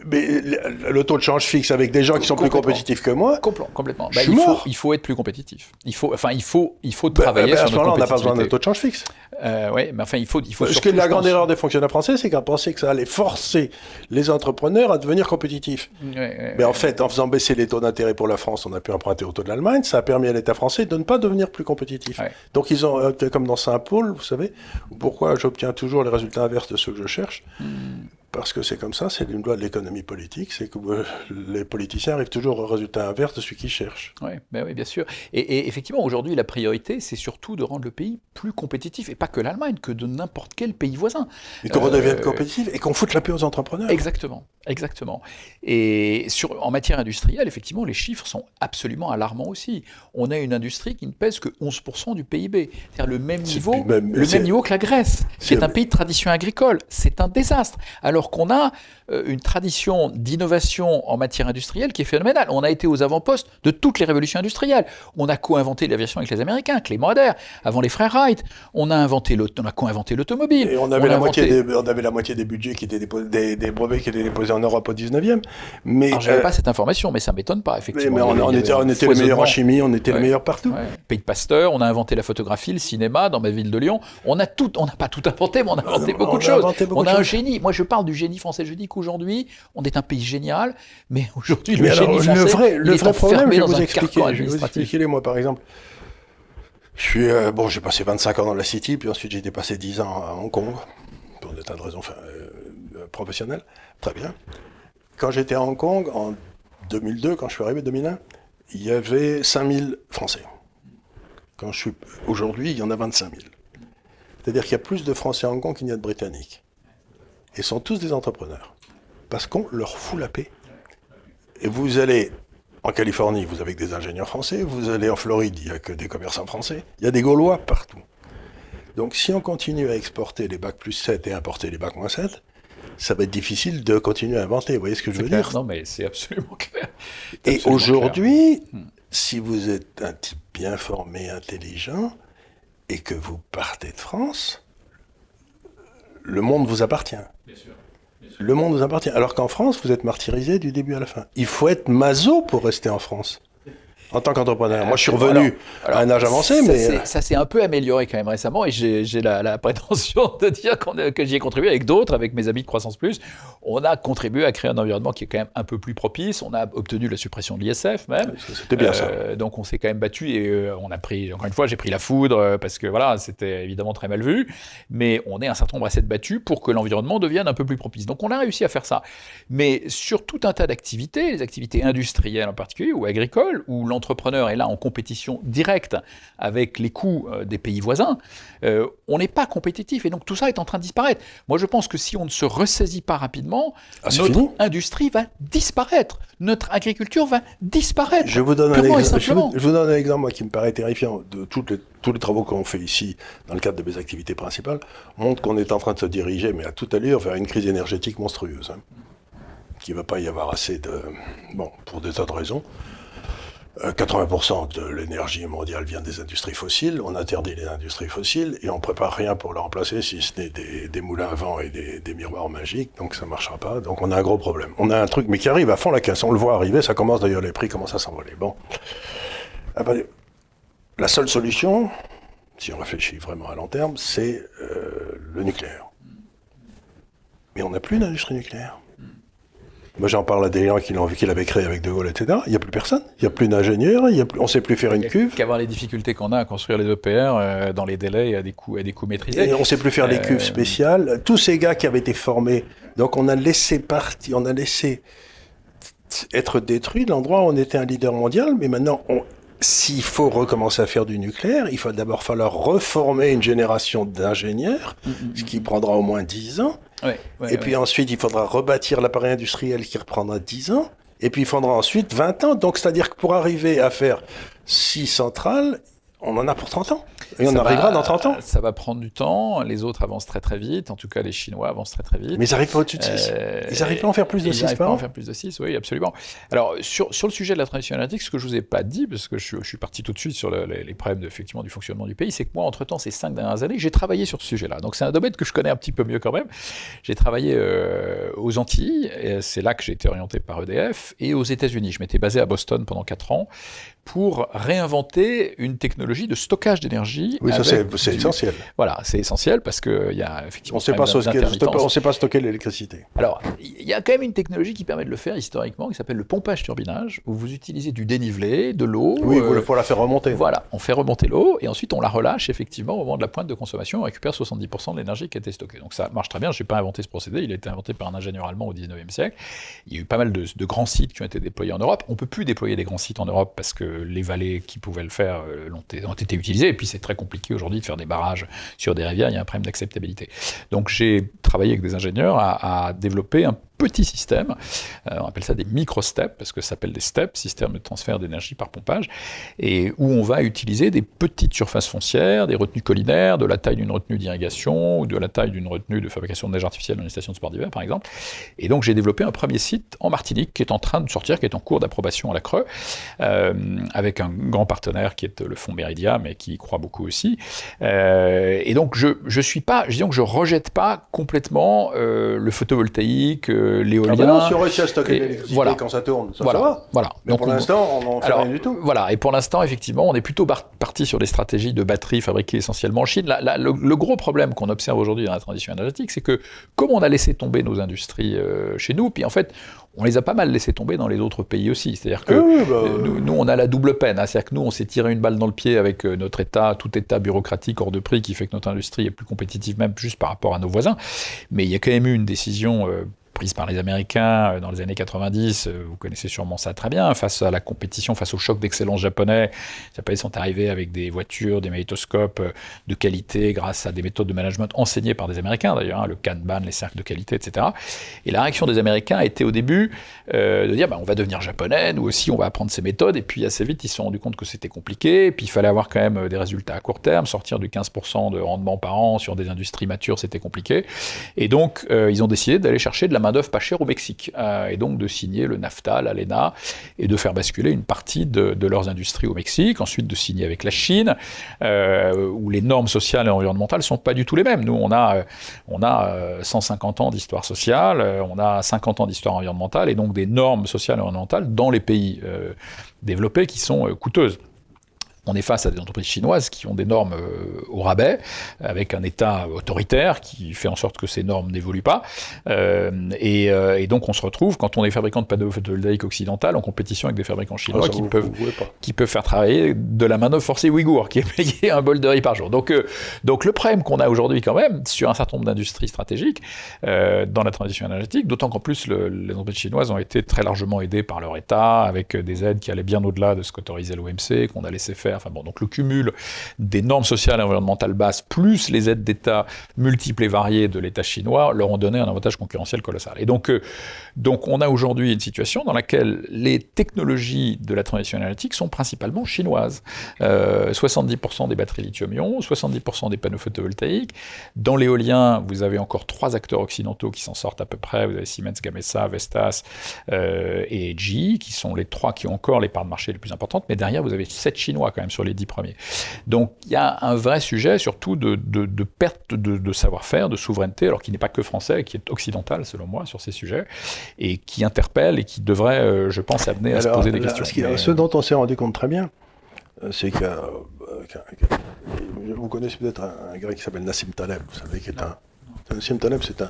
mais le, taux de change fixe avec des gens qui sont plus compétitifs que moi, Complètement. Je Bah, suis il, faut, mort. il faut être plus compétitif. Il faut, enfin, il faut, il faut Ben, travailler ben, à sur ce notre moment-là, on n'a pas besoin compétitivité. taux de change fixe. Euh, ouais, mais enfin, il faut, il faut. Parce que la grande erreur des fonctionnaires français, c'est qu'on pensait que ça allait forcer les entrepreneurs à devenir compétitifs. Ouais, ouais, Mais en fait, en faisant baisser les taux d'intérêt pour la France, on a pu emprunter au taux de l'Allemagne. Ça a permis à l'État français de ne pas devenir plus compétitif. Ouais. Donc ils ont, euh, comme dans Saint-Paul, vous savez, pourquoi j'obtiens toujours les résultats inverses de ceux que je cherche 嗯 Parce que c'est comme ça, c'est une loi de l'économie politique, c'est que euh, les politiciens arrivent toujours au résultat inverse de celui qu'ils cherchent. Ouais, ben oui, bien sûr. Et, et effectivement, aujourd'hui, la priorité, c'est surtout de rendre le pays plus compétitif, et pas que l'Allemagne, que de n'importe quel pays voisin. Et qu'on Euh, redevienne compétitif et qu'on foute la paix aux entrepreneurs. Exactement, exactement. Et sur, en matière industrielle, effectivement, les chiffres sont absolument alarmants aussi. On a une industrie qui ne pèse que 11% du PIB, c'est-à-dire le même niveau, même- le même niveau que la Grèce, qui c'est- est un pays de tradition agricole. C'est un désastre. Alors qu'on a une tradition d'innovation en matière industrielle qui est phénoménale. On a été aux avant-postes de toutes les révolutions industrielles. On a co-inventé l'aviation avec les Américains, Clément Ader, avant les frères Wright. On a inventé on a co-inventé l'automobile. Et on avait, la moitié des, on avait la moitié des budgets qui étaient déposés, des, des brevets qui étaient déposés en Europe au 19e. Mais, Alors, j'avais euh, pas cette information, mais ça m'étonne pas, effectivement. mais on, était, on était les meilleurs en chimie, on était Ouais. les meilleurs partout. Ouais. Pays de Pasteur, on a inventé la photographie, le cinéma dans ma ville de Lyon. On a tout, on n'a pas tout inventé, mais on a inventé beaucoup de choses. on a un génie. Moi, je parle du génie français. Je dis qu'aujourd'hui, on est un pays génial, mais aujourd'hui, le génie français, le vrai, le vrai problème, je vais vous expliquer. Je vais vous expliquer, moi, par exemple. Je suis, euh, bon, j'ai passé 25 ans dans la City, puis ensuite j'ai passé 10 ans à Hong Kong, pour des tas de raisons enfin, euh, professionnelles. Très bien. Quand j'étais à Hong Kong, en 2002, quand je suis arrivé, 2001, il y avait 5000 Français. Quand je suis aujourd'hui, il y en a 25 000. C'est-à-dire qu'il y a plus de Français à Hong Kong qu'il n'y a de Britanniques. Et ils sont tous des entrepreneurs. Parce qu'on leur fout la paix. Et vous allez en Californie, vous avez que des ingénieurs français. Vous allez en Floride, il n'y a que des commerçants français. Il y a des Gaulois partout. Donc si on continue à exporter les bacs plus 7 et importer les bacs moins 7, ça va être difficile de continuer à inventer. Vous voyez ce que je veux dire? Non, mais c'est absolument clair. Et aujourd'hui, hmm. si vous êtes un type bien formé, intelligent, et que vous partez de France, le monde vous appartient. Le monde vous appartient. Alors qu'en France, vous êtes martyrisé du début à la fin. Il faut être maso pour rester en France en tant qu'entrepreneur. Moi, je suis revenu à un âge avancé, mais... Ça s'est un peu amélioré quand même récemment, et j'ai la, prétention de dire que j'y ai contribué avec d'autres, avec mes amis de Croissance Plus. On a contribué à créer un environnement qui est quand même un peu plus propice. On a obtenu la suppression de l'ISF même. C'était bien ça. Euh, donc on s'est quand même battu, et euh, on a pris, encore une fois, j'ai pris la foudre, euh, parce que voilà, c'était évidemment très mal vu, mais on est un certain nombre assez de battus pour que l'environnement devienne un peu plus propice. Donc on a réussi à faire ça. Mais sur tout un tas d'activités, les activités industrielles en particulier, ou agricoles, ou l'entreprise l'entrepreneur est là en compétition directe avec les coûts euh, des pays voisins, euh, on n'est pas compétitif. Et donc tout ça est en train de disparaître. Moi je pense que si on ne se ressaisit pas rapidement, ah, notre industrie va disparaître. Notre agriculture va disparaître. Je vous donne, un exemple, je vous, donne un exemple moi, qui me paraît terrifiant. De toutes les, tous les travaux qu'on fait ici, dans le cadre de mes activités principales, montrent qu'on est en train de se diriger, mais à toute allure, vers une crise énergétique monstrueuse. Hein, qui ne va pas y avoir assez de... Bon, pour des tas de raisons. 80% euh, de l'énergie mondiale vient des industries fossiles, on interdit les industries fossiles et on prépare rien pour le remplacer si ce n'est des, moulins à vent et des, miroirs magiques, donc ça marchera pas. Donc on a un gros problème. On a un truc, mais qui arrive à fond la caisse, on le voit arriver, ça commence d'ailleurs, les prix commencent à s'envoler. Bon. La seule solution, si on réfléchit vraiment à long terme, c'est euh, le nucléaire. Mais on n'a plus d'industrie nucléaire. Moi, j'en parle à des gens qui l'ont vu, qu'il avait créé avec De Gaulle, etc. Il n'y a plus personne. Il n'y a plus d'ingénieurs. On ne sait plus faire une cuve. Qu'avoir les difficultés qu'on a à construire les EPR euh, dans les délais et à des coûts, et des coûts maîtrisés. Et on ne sait plus faire les cuves euh, spéciales. Tous ces gars qui avaient été formés. Donc, on a laissé partir, on a laissé être détruit l'endroit où on était un leader mondial. Mais maintenant, s'il faut recommencer à faire du nucléaire, il va d'abord falloir reformer une génération d'ingénieurs, mm, mm, ce qui prendra au moins 10 ans et puis ensuite, il faudra rebâtir l'appareil industriel qui reprendra 10 ans. Et puis il faudra ensuite 20 ans. Donc c'est-à-dire que pour arriver à faire 6 centrales, on en a pour 30 ans. Et on arrivera dans 30 ans. Ça va prendre du temps. Les autres avancent très très vite. En tout cas, les Chinois avancent très très vite. Mais ils n'arrivent pas au-dessus de 6. Euh, ils n'arrivent pas à en faire plus de 6 Ils n'arrivent pas à en faire plus de 6, oui, absolument. Alors, sur, sur le sujet de la transition énergétique, ce que je ne vous ai pas dit, parce que je, suis parti tout de suite sur les, problèmes effectivement, du fonctionnement du pays, c'est que moi, entre-temps, ces 5 dernières années, j'ai travaillé sur ce sujet-là. Donc, c'est un domaine que je connais un petit peu mieux quand même. J'ai travaillé euh, aux Antilles, c'est là que j'ai été orienté par EDF, et aux États-Unis. Je m'étais basé à Boston pendant 4 ans pour réinventer une technologie de stockage d'énergie. Oui, ça c'est essentiel. Voilà, c'est essentiel parce qu'il y a effectivement. On ne sait pas stocker l'électricité. Alors, il y a quand même une technologie qui permet de le faire historiquement, qui s'appelle le pompage-turbinage, où vous utilisez du dénivelé, de l'eau. Oui, il euh, faut la faire remonter. Voilà, on fait remonter l'eau et ensuite on la relâche effectivement au moment de la pointe de consommation, on récupère 70% de l'énergie qui a été stockée. Donc ça marche très bien, je n'ai pas inventé ce procédé, il a été inventé par un ingénieur allemand au 19e siècle. Il y a eu pas mal de, de grands sites qui ont été déployés en Europe. On ne peut plus déployer des grands sites en Europe parce que les vallées qui pouvaient le faire euh, ont, été utilisées. Et puis c'est très compliqué aujourd'hui de faire des barrages sur des rivières, il y a un problème d'acceptabilité. Donc j'ai travaillé avec des ingénieurs à, à développer un petits systèmes. Euh, on appelle ça des micro-steps, parce que ça s'appelle des steps, système de transfert d'énergie par pompage, et où on va utiliser des petites surfaces foncières, des retenues collinaires, de la taille d'une retenue d'irrigation, ou de la taille d'une retenue de fabrication de neige artificielle dans une station de sport d'hiver, par exemple. Et donc j'ai développé un premier site en Martinique qui est en train de sortir, qui est en cours d'approbation à la Creux, euh, avec un grand partenaire qui est le fonds Meridia, mais qui y croit beaucoup aussi. Euh, et donc je, je suis pas, je que je rejette pas complètement le photovoltaïque, l'éolien. Ah bah si on réussit à stocker l'électricité voilà. quand ça tourne, ça, voilà. ça va. Voilà. Mais pour l'instant, on n'en fait alors, rien du tout. Voilà. Et pour l'instant, effectivement, on est plutôt parti sur des stratégies de batteries fabriquées essentiellement en Chine. La, le, le, gros problème qu'on observe aujourd'hui dans la transition énergétique, c'est que comme on a laissé tomber nos industries euh, chez nous, puis en fait, on les a pas mal laissé tomber dans les autres pays aussi. C'est-à-dire que oui, bah, euh, nous, nous, on a la double peine. Hein. C'est-à-dire que nous, on s'est tiré une balle dans le pied avec euh, notre État, tout État bureaucratique hors de prix qui fait que notre industrie est plus compétitive même juste par rapport à nos voisins. Mais il y a quand même eu une décision par les Américains dans les années 90, vous connaissez sûrement ça très bien, face à la compétition, face au choc d'excellence japonais. Les Japonais sont arrivés avec des voitures, des magnétoscopes de qualité grâce à des méthodes de management enseignées par des Américains d'ailleurs, hein, le Kanban, les cercles de qualité, etc. Et la réaction des Américains était au début euh, de dire bah, on va devenir japonais, nous aussi on va apprendre ces méthodes, et puis assez vite ils se sont rendus compte que c'était compliqué, puis il fallait avoir quand même des résultats à court terme, sortir du 15% de rendement par an sur des industries matures, c'était compliqué. Et donc euh, ils ont décidé d'aller chercher de la main-d'œuvre pas chère au Mexique, euh, et donc de signer le NAFTA, l'ALENA, et de faire basculer une partie de, leurs industries au Mexique, ensuite de signer avec la Chine, euh, où les normes sociales et environnementales sont pas du tout les mêmes. Nous, on a, on a 150 ans d'histoire sociale, on a 50 ans d'histoire environnementale, et donc des normes sociales et environnementales dans les pays euh, développés qui sont euh, coûteuses on est face à des entreprises chinoises qui ont des normes euh, au rabais, avec un État autoritaire qui fait en sorte que ces normes n'évoluent pas. Euh, et, euh, et, donc on se retrouve, quand on est fabricant de panneaux photovoltaïques occidentales, en compétition avec des fabricants chinois Ah, ça, qui, vous- peuvent, vous qui peuvent faire travailler de la main-d'œuvre forcée ouïghour, qui est payée un bol de riz par jour. Donc, donc le problème qu'on a aujourd'hui quand même sur un certain nombre d'industries stratégiques dans la transition énergétique, d'autant qu'en plus le- les entreprises chinoises ont été très largement aidées par leur État, avec des aides qui allaient bien au-delà de ce qu'autorisait l'OMC, qu'on a laissé faire. Enfin bon, donc le cumul des normes sociales et environnementales basses, plus les aides d'État multiples et variées de l'État chinois, leur ont donné un avantage concurrentiel colossal. Et donc, euh, donc on a aujourd'hui une situation dans laquelle les technologies de la transition énergétique sont principalement chinoises. Euh, 70% des batteries lithium-ion, 70% des panneaux photovoltaïques. Dans l'éolien, vous avez encore trois acteurs occidentaux qui s'en sortent à peu près. Vous avez Siemens Gamesa, Vestas euh, et GE, qui sont les trois qui ont encore les parts de marché les plus importantes. Mais derrière, vous avez sept Chinois quand même sur les dix premiers. Donc il y a un vrai sujet surtout de perte de, de savoir-faire, de souveraineté, alors qui n'est pas que français, qui est occidental selon moi sur ces sujets, et qui interpelle et qui devrait, euh, je pense, amener à se poser des là, questions. ce, ce dont on s'est rendu compte très bien, euh, c'est euh, qu'un- vous connaissez peut-être un, un gars qui s'appelle Nassim Taleb, vous savez, qui est un. Nassim Taleb, c'est un,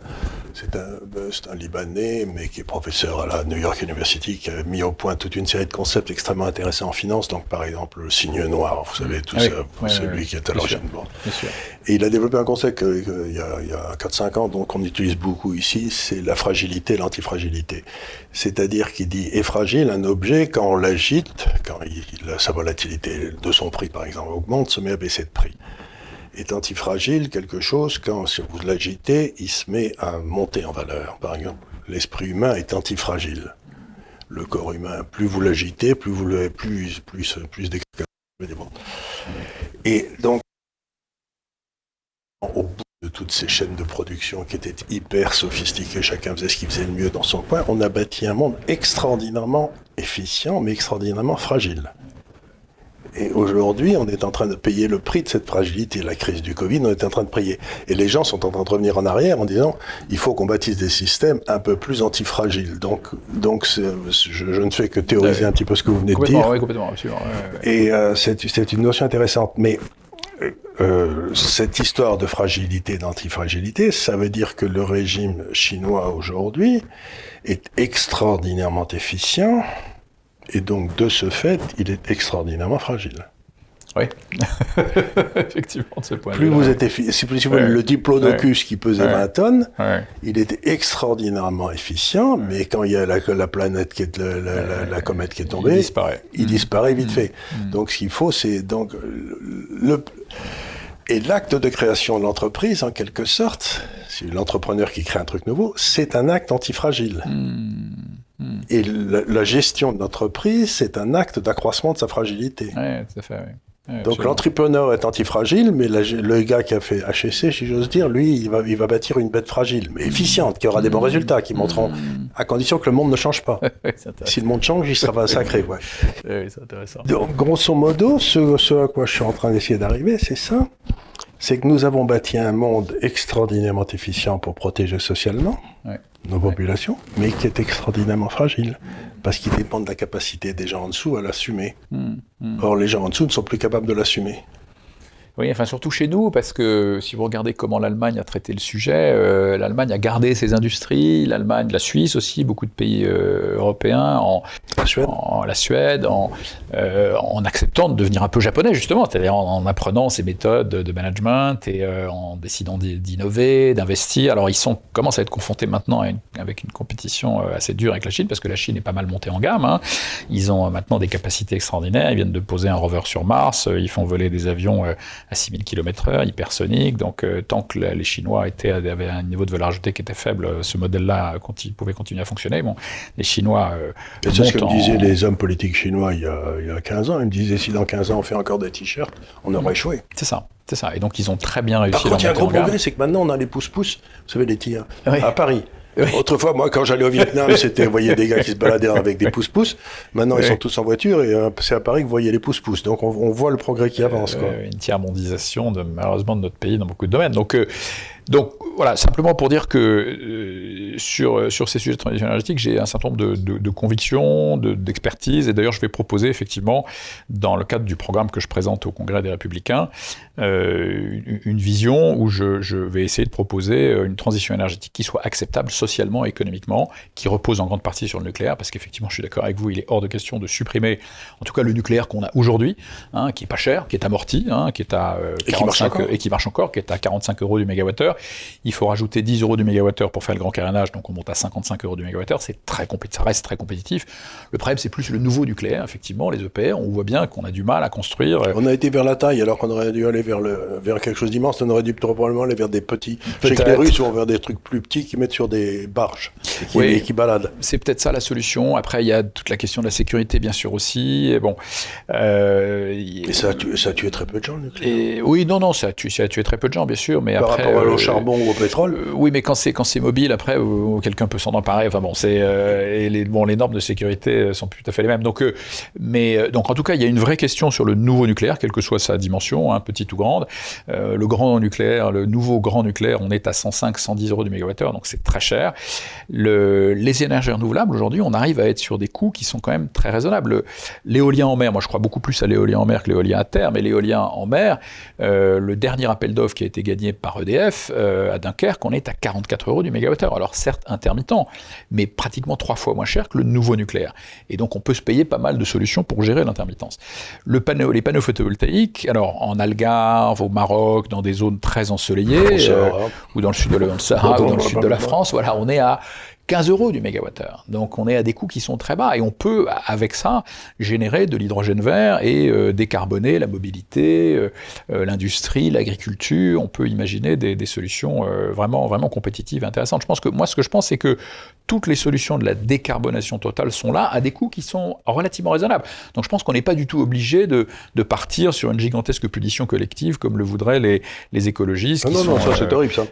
c'est un, c'est un Libanais, mais qui est professeur à la New York University, qui a mis au point toute une série de concepts extrêmement intéressants en finance. Donc, par exemple, le signe noir, vous savez, tout Ah oui. ça, Ouais, c'est lui qui est à l'origine. Et il a développé un concept il y a, a 4-5 ans, donc on utilise beaucoup ici, c'est la fragilité, l'antifragilité. C'est-à-dire qu'il dit est fragile un objet quand on l'agite, quand il- il- sa volatilité de son prix par exemple augmente, se met à baisser de prix. Est antifragile quelque chose quand si vous l'agitez, il se met à monter en valeur. Par exemple, l'esprit humain est antifragile. Le corps humain, plus vous l'agitez, plus vous le plus plus plus. Et donc au bout de toutes ces chaînes de production qui étaient hyper sophistiquées, chacun faisait ce qu'il faisait le mieux dans son coin, on a bâti un monde extraordinairement efficient, mais extraordinairement fragile. Et aujourd'hui, on est en train de payer le prix de cette fragilité. La crise du Covid, on est en train de payer. Et les gens sont en train de revenir en arrière en disant, il faut qu'on bâtisse des systèmes un peu plus antifragiles. Donc, donc je, je ne fais que théoriser Ouais. un petit peu ce que vous venez de dire. Oui, complètement, absolument. ouais, ouais, ouais. Et euh, c'est une notion intéressante. Mais euh, cette histoire de fragilité, d'antifragilité, ça veut dire que le régime chinois aujourd'hui est extraordinairement efficient. Et donc, de ce fait, il est extraordinairement fragile. Oui. Effectivement, de ce point Plus de vous vue-là. êtes efficace, si vous si Ouais. le diplodocus qui pesait Ouais. 20 tonnes, Ouais. il était extraordinairement efficient, mais quand il y a la, la planète qui est, la, la- la- la comète qui est Il tombée, disparaît. il disparaît vite fait. Donc ce qu'il faut, c'est donc le et l'acte de création de l'entreprise, en quelque sorte, c'est l'entrepreneur qui crée un truc nouveau, c'est un acte antifragile. Et la, la gestion de l'entreprise, c'est un acte d'accroissement de sa fragilité. Ouais, tout à fait, oui. Donc l'entrepreneur est antifragile, mais la- le gars qui a fait HSC, si j'ose dire, lui, il va, il va bâtir une bête fragile, mais efficiente, qui aura des bons résultats, qui montreront, à condition que le monde ne change pas. Si le monde change, il sera sacré. Ouais. C'est intéressant. Donc, grosso modo, ce, ce à quoi je suis en train d'essayer d'arriver, c'est ça. C'est que nous avons bâti un monde extraordinairement efficient pour protéger socialement nos populations, mais qui est extraordinairement fragile, parce qu'il dépend de la capacité des gens en dessous à l'assumer. Hmm, hmm. Or, les gens en dessous ne sont plus capables de l'assumer. Oui, enfin surtout chez nous, parce que si vous regardez comment l'Allemagne a traité le sujet, euh, l'Allemagne a gardé ses industries, l'Allemagne, la Suisse aussi, beaucoup de pays euh, européens, en la Suède, en, la Suède, en, euh, en, acceptant de devenir un peu japonais justement, c'est-à-dire en, apprenant ces méthodes de management et en décidant d'innover, d'investir. Alors ils sont commencent à être confrontés maintenant avec une compétition assez dure avec la Chine, parce que la Chine est pas mal montée en gamme. Hein. Ils ont maintenant des capacités extraordinaires. Ils viennent de poser un rover sur Mars. Ils font voler des avions à 6000 km/h, hypersonique. Donc, euh, tant que les Chinois étaient, avaient un niveau de valeur ajoutée qui était faible, euh, ce modèle-là pouvait continuer à fonctionner. Bon, les Chinois. Euh, c'est ce que me disaient les hommes politiques chinois il y, a, il y, a, 15 ans. Ils me disaient si dans 15 ans on fait encore des t-shirts, on aurait échoué. C'est ça. C'est ça. Et donc, ils ont très bien réussi. Par contre, il y a un gros progrès, c'est que maintenant, on a les pouces-pouces, vous savez, les tirs, à Paris. Autrefois, moi, quand j'allais au Vietnam, c'était, vous voyez des gars qui se baladaient avec des pouces-pouces. Maintenant, ils sont tous en voiture et euh, c'est à Paris que vous voyez les pouces-pouces. Donc, on, voit le progrès qui avance. Quoi. une tiers-mondisation, malheureusement, de notre pays dans beaucoup de domaines. Donc, euh, donc voilà, simplement pour dire que euh, sur, sur ces sujets de transition énergétique, j'ai un certain nombre de, de, de convictions, d'expertise, et d'ailleurs je vais proposer effectivement, dans le cadre du programme que je présente au Congrès des Républicains, euh, une vision où je, je, vais essayer de proposer euh, une transition énergétique qui soit acceptable socialement et économiquement, qui repose en grande partie sur le nucléaire, parce qu'effectivement je suis d'accord avec vous, il est hors de question de supprimer, en tout cas le nucléaire qu'on a aujourd'hui, hein, qui est pas cher, qui est amorti, hein, qui est à euh, 45, et, et qui marche encore, qui est à 45 euros du mégawattheure. Il faut rajouter 10 euros du mégawattheure pour faire le grand carénage, donc on monte à 55 euros du mégawattheure. C'est très ça reste très compétitif. Le problème, c'est plus le nouveau nucléaire, effectivement, les EPR. On voit bien qu'on a du mal à construire. On a été vers la taille, alors qu'on aurait dû aller vers, le, vers quelque chose d'immense. On aurait dû probablement aller vers des petits. Chez les Russes, ou vers des trucs plus petits qui mettent sur des barges et qui, oui, qui baladent. C'est peut-être ça la solution. Après, il y a toute la question de la sécurité, bien sûr, aussi. Et bon. Euh, et ça a, tué, ça a tué très peu de gens, le nucléaire. Et, oui, non, non, ça a, tué, ça a tué très peu de gens, bien sûr. Mais Par après. rapport charbon ou au pétrole euh, Oui, mais quand c'est quand c'est mobile, après, quelqu'un peut s'en emparer. Enfin bon, c'est euh, et les bon les normes de sécurité sont tout à fait les mêmes. Donc, euh, mais euh, donc en tout cas, il y a une vraie question sur le nouveau nucléaire, quelle que soit sa dimension, hein, petite ou grande. Euh, le grand nucléaire, le nouveau grand nucléaire, on est à 105, 110 euros du mégawattheure, donc c'est très cher. Le, les énergies renouvelables, aujourd'hui, on arrive à être sur des coûts qui sont quand même très raisonnables. L'éolien en mer, moi je crois beaucoup plus à l'éolien en mer que l'éolien à terre, mais l'éolien en mer, le dernier appel d'offres qui a été gagné par EDF à Dunkerque, on est à 44 euros du mégawattheure. Alors certes intermittent, mais pratiquement trois fois moins cher que le nouveau nucléaire. Et donc on peut se payer pas mal de solutions pour gérer l'intermittence. Le panneau, les panneaux photovoltaïques, alors en Algarve, au Maroc, dans des zones très ensoleillées, euh, ou dans le sud de, le Sahara, ou dans le sud de la France, voilà, on est à 15 euros du mégawattheure. Donc on est à des coûts qui sont très bas et on peut avec ça générer de l'hydrogène vert et euh, décarboner la mobilité, euh, euh, l'industrie, l'agriculture. On peut imaginer des, des solutions euh, vraiment vraiment compétitives, intéressantes. Je pense que moi ce que je pense c'est que toutes les solutions de la décarbonation totale sont là à des coûts qui sont relativement raisonnables. Donc je pense qu'on n'est pas du tout obligé de, de, partir sur une gigantesque punition collective comme le voudraient les, les écologistes. Ah non, non, ça c'est horrible ça.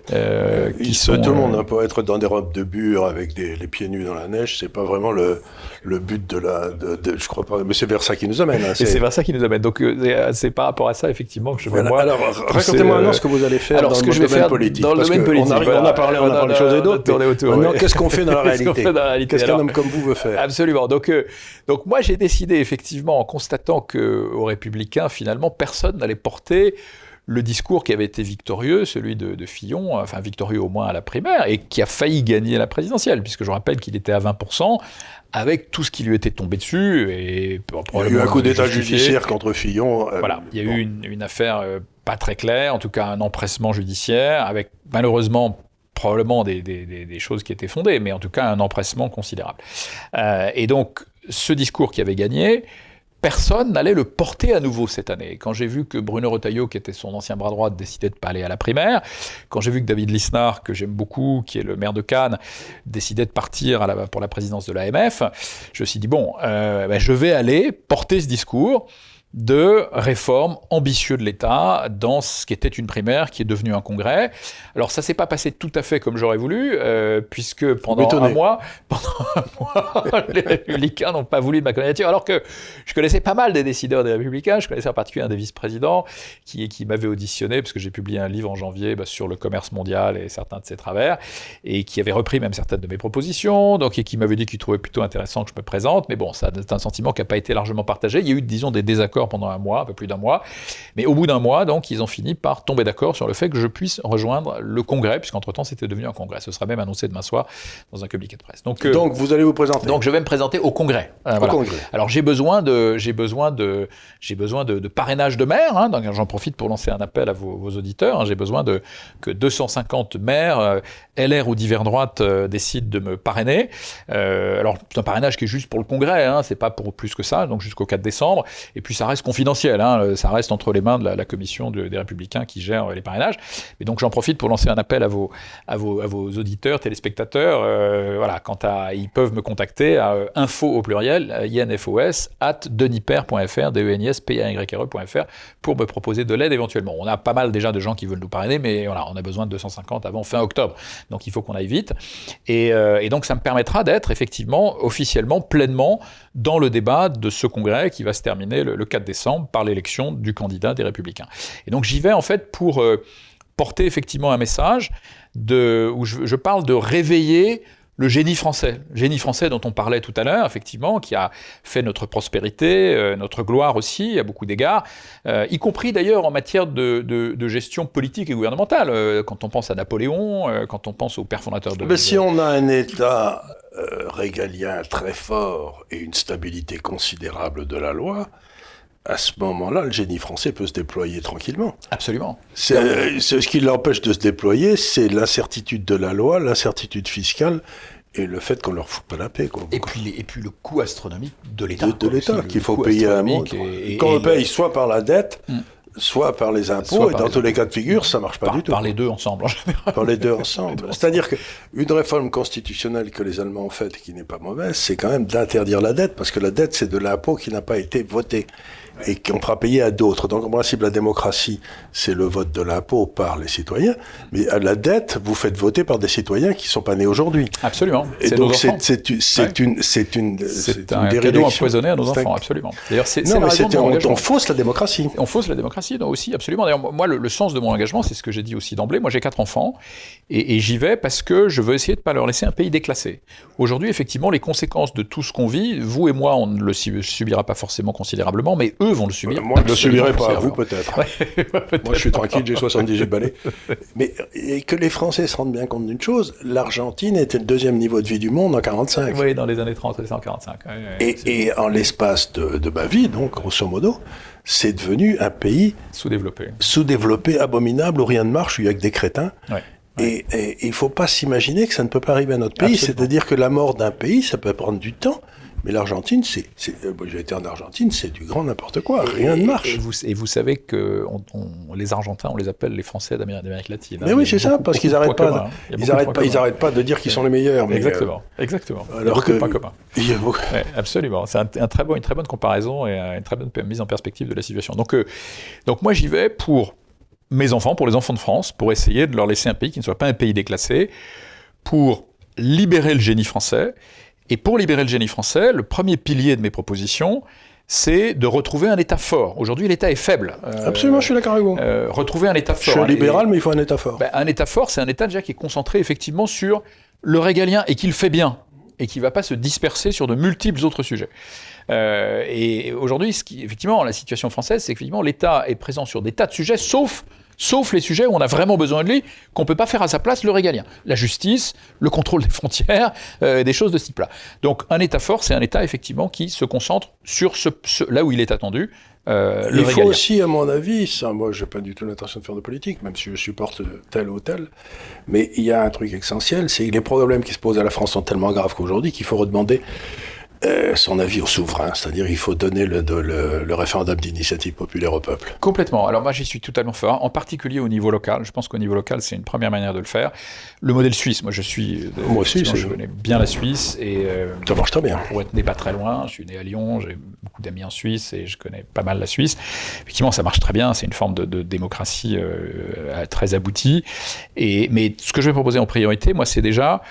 qui sont, tout le monde peut être dans des robes de bure avec des, les pieds nus dans la neige, c'est pas vraiment le, le but de la. De, de, je crois pas, mais c'est vers ça qui nous amène. Hein, c'est vers ça qui nous amène. Donc euh, c'est par rapport à ça, effectivement, que je vais voilà. moi. Alors racontez-moi maintenant ce que vous allez faire alors, dans ce le que je vais domaine faire politique. Dans le domaine politique. On, arrive, voilà. on a parlé, on a parlé de choses et d'autres. Maintenant, qu'est-ce qu'on fait dans la réalité Qu'est-ce qu'un homme comme vous veut faire Absolument. Donc, euh, donc moi, j'ai décidé effectivement, en constatant que aux Républicains, finalement, personne n'allait porter le discours qui avait été victorieux, celui de, de, Fillon, enfin victorieux au moins à la primaire, et qui a failli gagner la présidentielle, puisque je rappelle qu'il était à 20%, avec tout ce qui lui était tombé dessus. Et il y a eu un coup d'état judiciaire contre Fillon. Euh, voilà, il y a bon. eu une, une affaire euh, pas très claire, en tout cas un empressement judiciaire, avec malheureusement probablement des, des, des, choses qui étaient fondées, mais en tout cas un empressement considérable. Euh, et donc, ce discours qui avait gagné, personne n'allait le porter à nouveau cette année. Quand j'ai vu que Bruno Retailleau, qui était son ancien bras droit, décidait de pas aller à la primaire, quand j'ai vu que David Lisnard, que j'aime beaucoup, qui est le maire de Cannes, décidait de partir pour la présidence de l'AMF, je me suis dit, bon, euh, ben, je vais aller porter ce discours de réforme ambitieux de l'État dans ce qui était une primaire qui est devenue un congrès. Alors ça s'est pas passé tout à fait comme j'aurais voulu, euh, puisque pendant un, mois, pendant un mois, les républicains n'ont pas voulu de ma candidature, alors que je connaissais pas mal des décideurs des républicains, je connaissais en particulier un des vice-présidents qui, qui m'avait auditionné, parce que j'ai publié un livre en janvier bah, sur le commerce mondial et certains de ses travers, et qui avait repris même certaines de mes propositions, donc, et qui m'avait dit qu'il trouvait plutôt intéressant que je me présente, mais bon, ça c'est un sentiment qui n'a pas été largement partagé. Il y a eu, disons, des désaccords pendant un mois, un peu plus d'un mois, mais au bout d'un mois, donc, ils ont fini par tomber d'accord sur le fait que je puisse rejoindre le Congrès, puisqu'entre-temps, c'était devenu un Congrès. Ce sera même annoncé demain soir dans un communiqué de presse. Donc, euh, donc vous allez vous présenter Donc, je vais me présenter au Congrès. Euh, au congrès. Alors, j'ai besoin de, j'ai besoin de, j'ai besoin de, parrainage de maires. Hein, donc, j'en profite pour lancer un appel à vos, auditeurs. Hein. j'ai besoin de que 250 maires, euh, LR ou divers droite, décident de me parrainer. alors, c'est un parrainage qui est juste pour le Congrès. Hein, c'est pas pour plus que ça. Donc, jusqu'au 4 décembre. Et puis, ça reste confidentiel. Hein, ça reste entre les mains de la, commission des Républicains qui gère les parrainages. Et donc j'en profite pour lancer un appel à vos, auditeurs, téléspectateurs. Euh, voilà, quant à, ils peuvent me contacter à euh, info au pluriel, infos, at deniper.fr, d e -E pour me proposer de l'aide éventuellement. On a pas mal déjà de gens qui veulent nous parrainer, mais voilà, on a besoin de 250 avant fin octobre. Donc il faut qu'on aille vite. Et, euh, donc ça me permettra d'être effectivement officiellement, pleinement dans le débat de ce congrès qui va se terminer le, 4 décembre par l'élection du candidat des Républicains. Et donc j'y vais en fait pour euh, porter effectivement un message de, où je, parle de réveiller le génie français, génie français dont on parlait tout à l'heure, effectivement, qui a fait notre prospérité, euh, notre gloire aussi, à beaucoup d'égards, euh, y compris d'ailleurs en matière de, gestion politique et gouvernementale. quand on pense à Napoléon, quand on pense au père fondateur de... Mais si on a un État régalien très fort et une stabilité considérable de la loi, à ce moment-là, le génie français peut se déployer tranquillement. Absolument. C'est, ce qui l'empêche de se déployer, c'est l'incertitude de la loi, l'incertitude fiscale et le fait qu'on leur fout pas la paix. Quoi. Et, puis, et puis le coût astronomique de l'État. De, l'État, qu'il faut payer à un moment. Et, quand on paye soit par la dette, mm soit par les impôts, et dans tous les cas de figure, ça marche pas du tout. Par les deux ensemble, en général. Par les deux ensemble. C'est-à-dire qu'une réforme constitutionnelle que les Allemands ont faite et qui n'est pas mauvaise, c'est quand même d'interdire la dette, parce que la dette, c'est de l'impôt qui n'a pas été voté et qu'on fera payer à d'autres. Donc, en principe, la démocratie, c'est le vote de l'impôt par les citoyens, mais à la dette, vous faites voter par des citoyens qui ne sont pas nés aujourd'hui. Absolument. Et donc, c'est c'est une, c'est une, c'est un cadeau empoisonné à nos enfants, absolument. D'ailleurs, c'est non, mais c'est on, on, fausse la démocratie. On fausse la démocratie, donc aussi, absolument. D'ailleurs, moi, le, sens de mon engagement, c'est ce que j'ai dit aussi d'emblée. Moi, j'ai quatre enfants, et, et j'y vais parce que je veux essayer de ne pas leur laisser un pays déclassé. Aujourd'hui, effectivement, les conséquences de tout ce qu'on vit, vous et moi, on ne le subira pas forcément considérablement, mais eux vont le subir. Moi, je ne le subirai pas, vous peut-être. moi, je suis tranquille, j'ai 78 balais. Mais et que les Français se rendent bien compte d'une chose, l'Argentine était le deuxième niveau de vie du monde en 45. Oui, dans les années 30, en 45. et, et, en l'espace de, de ma vie, donc, grosso modo, c'est devenu un pays sous-développé, sous-développé, abominable, où rien ne marche, où il n'y a que des crétins. Et, il ne faut pas s'imaginer que ça ne peut pas arriver à notre pays. C'est-à-dire que la mort d'un pays, ça peut prendre du temps. Mais l'Argentine, c'est, euh, j'ai été en Argentine, c'est du grand n'importe quoi, rien ne marche. Et vous, et vous savez que on, les Argentins, on les appelle les Français d'Amérique, latine. Hein. Mais oui, c'est ça, parce qu'ils n'arrêtent pas, hein. ils arrêtent pas, ils arrêtent pas de dire qu'ils sont les meilleurs. exactement, euh, exactement. Alors il y a beaucoup que, de points communs. absolument, c'est un, très bon, une très bonne comparaison et une très bonne mise en perspective de la situation. Donc, euh, donc moi j'y vais pour mes enfants, pour les enfants de France, pour essayer de leur laisser un pays qui ne soit pas un pays déclassé, pour libérer le génie français. Et pour libérer le génie français, le premier pilier de mes propositions, c'est de retrouver un État fort. Aujourd'hui, l'État est faible. Euh, Absolument, je suis d'accord avec vous. Euh, retrouver un État fort. Je suis libéral, mais il faut un État fort. Ben, un État fort, c'est un État déjà qui est concentré effectivement sur le régalien et qui le fait bien et qui ne va pas se disperser sur de multiples autres sujets. Euh, et aujourd'hui, effectivement, la situation française, c'est qu'effectivement, l'État est présent sur des tas de sujets, sauf sauf les sujets où on a vraiment besoin de lui, qu'on ne peut pas faire à sa place le régalien. La justice, le contrôle des frontières, euh, des choses de ce type-là. Donc un État fort, c'est un État effectivement qui se concentre sur ce, là où il est attendu. Euh, il faut aussi, à mon avis, ça, moi je n'ai pas du tout l'intention de faire de politique, même si je supporte tel ou tel, mais il y a un truc essentiel, c'est que les problèmes qui se posent à la France sont tellement graves qu'aujourd'hui qu'il faut redemander euh, son avis au souverain, c'est-à-dire il faut donner le, le, le référendum d'initiative populaire au peuple. Complètement. Alors moi j'y suis totalement fort, en particulier au niveau local. Je pense qu'au niveau local c'est une première manière de le faire. Le modèle suisse, moi je suis, moi aussi, je connais bien la Suisse et euh, ça marche très bien. Pour être né pas très loin, je suis né à Lyon, j'ai beaucoup d'amis en Suisse et je connais pas mal la Suisse. Effectivement, ça marche très bien. C'est une forme de, de démocratie euh, très aboutie. Et mais ce que je vais proposer en priorité, moi, c'est déjà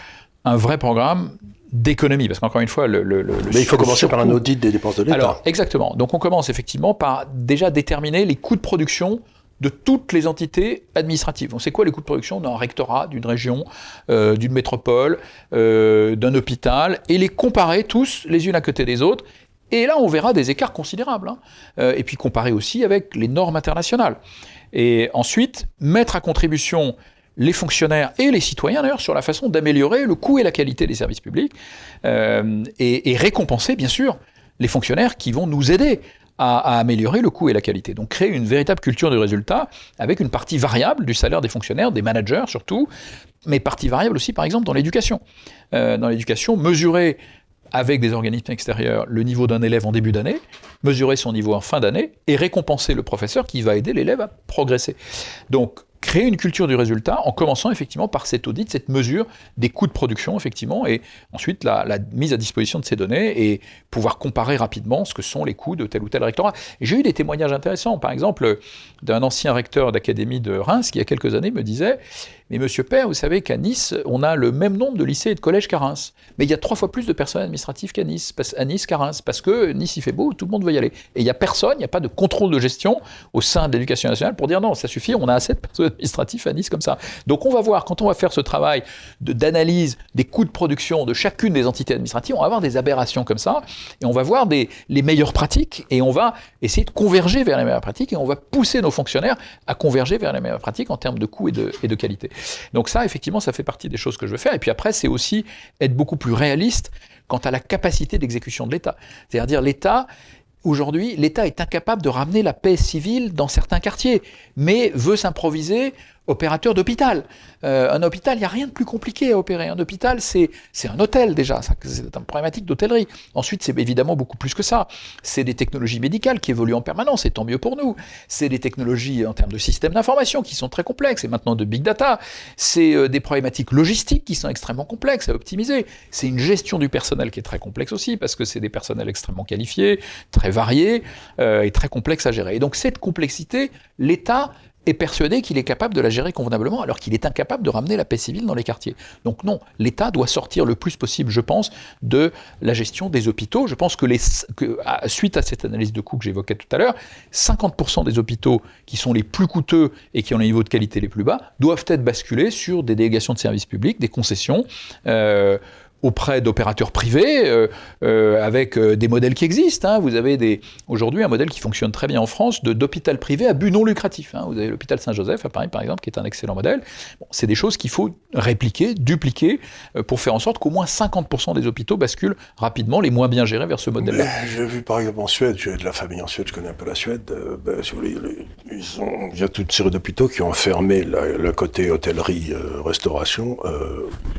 un vrai programme d'économie, parce qu'encore une fois, le, le, le Mais il faut commencer surcoût... par un audit des dépenses de l'État. Alors, exactement. Donc, on commence effectivement par déjà déterminer les coûts de production de toutes les entités administratives. On sait quoi les coûts de production d'un rectorat, d'une région, euh, d'une métropole, euh, d'un hôpital, et les comparer tous les unes à côté des autres. Et là, on verra des écarts considérables. Hein. Euh, et puis comparer aussi avec les normes internationales. Et ensuite, mettre à contribution les fonctionnaires et les citoyens d'ailleurs sur la façon d'améliorer le coût et la qualité des services publics euh, et, récompenser bien sûr les fonctionnaires qui vont nous aider à, améliorer le coût et la qualité. Donc créer une véritable culture du résultat avec une partie variable du salaire des fonctionnaires, des managers surtout, mais partie variable aussi par exemple dans l'éducation. Euh, dans l'éducation, mesurer avec des organismes extérieurs le niveau d'un élève en début d'année, mesurer son niveau en fin d'année et récompenser le professeur qui va aider l'élève à progresser. Donc créer une culture du résultat en commençant effectivement par cet audit, cette mesure des coûts de production, effectivement, et ensuite la, mise à disposition de ces données et pouvoir comparer rapidement ce que sont les coûts de tel ou tel rectorat. J'ai eu des témoignages intéressants, par exemple, d'un ancien recteur d'académie de Reims qui, il y a quelques années, me disait mais monsieur Père, vous savez qu'à Nice, on a le même nombre de lycées et de collèges qu'à Reims. Mais il y a trois fois plus de personnel administratif qu'à Nice, à Nice qu'à Reims, parce que Nice, il fait beau, tout le monde veut y aller. Et il n'y a personne, il n'y a pas de contrôle de gestion au sein de l'éducation nationale pour dire non, ça suffit, on a assez de administratif à Nice comme ça. Donc on va voir, quand on va faire ce travail d'analyse des coûts de production de chacune des entités administratives, on va avoir des aberrations comme ça, et on va voir les meilleures pratiques, et on va essayer de converger vers les meilleures pratiques, et on va pousser nos fonctionnaires à converger vers les meilleures pratiques en termes de coûts et de, et de qualité. Donc ça, effectivement, ça fait partie des choses que je veux faire. Et puis après, c'est aussi être beaucoup plus réaliste quant à la capacité d'exécution de l'État. C'est-à-dire dire l'État, aujourd'hui, l'État est incapable de ramener la paix civile dans certains quartiers, mais veut s'improviser opérateur d'hôpital. Euh, un hôpital, il n'y a rien de plus compliqué à opérer. Un hôpital, c'est un hôtel déjà, c'est une problématique d'hôtellerie. Ensuite, c'est évidemment beaucoup plus que ça. C'est des technologies médicales qui évoluent en permanence, et tant mieux pour nous. C'est des technologies en termes de systèmes d'information qui sont très complexes, et maintenant de big data. C'est euh, des problématiques logistiques qui sont extrêmement complexes à optimiser. C'est une gestion du personnel qui est très complexe aussi, parce que c'est des personnels extrêmement qualifiés, très variés, euh, et très complexes à gérer. Et donc cette complexité, l'État est persuadé qu'il est capable de la gérer convenablement, alors qu'il est incapable de ramener la paix civile dans les quartiers. Donc non, l'État doit sortir le plus possible, je pense, de la gestion des hôpitaux. Je pense que, suite à cette analyse de coûts que j'évoquais tout à l'heure, 50% des hôpitaux qui sont les plus coûteux et qui ont les niveaux de qualité les plus bas doivent être basculés sur des délégations de services publics, des concessions. Euh, auprès d'opérateurs privés, euh, euh, avec euh, des modèles qui existent. Hein. Vous avez des, aujourd'hui un modèle qui fonctionne très bien en France d'hôpital privé à but non lucratif. Hein. Vous avez l'hôpital Saint-Joseph à Paris, par exemple, qui est un excellent modèle. Bon, c'est des choses qu'il faut répliquer, dupliquer, pour faire en sorte qu'au moins 50% des hôpitaux basculent rapidement, les moins bien gérés, vers ce modèle-là. J'ai vu par exemple en Suède, j'ai de la famille en Suède, je connais un peu la Suède, ben, si vous voulez, ils ont, il y a toute une série d'hôpitaux qui ont fermé le côté hôtellerie, restauration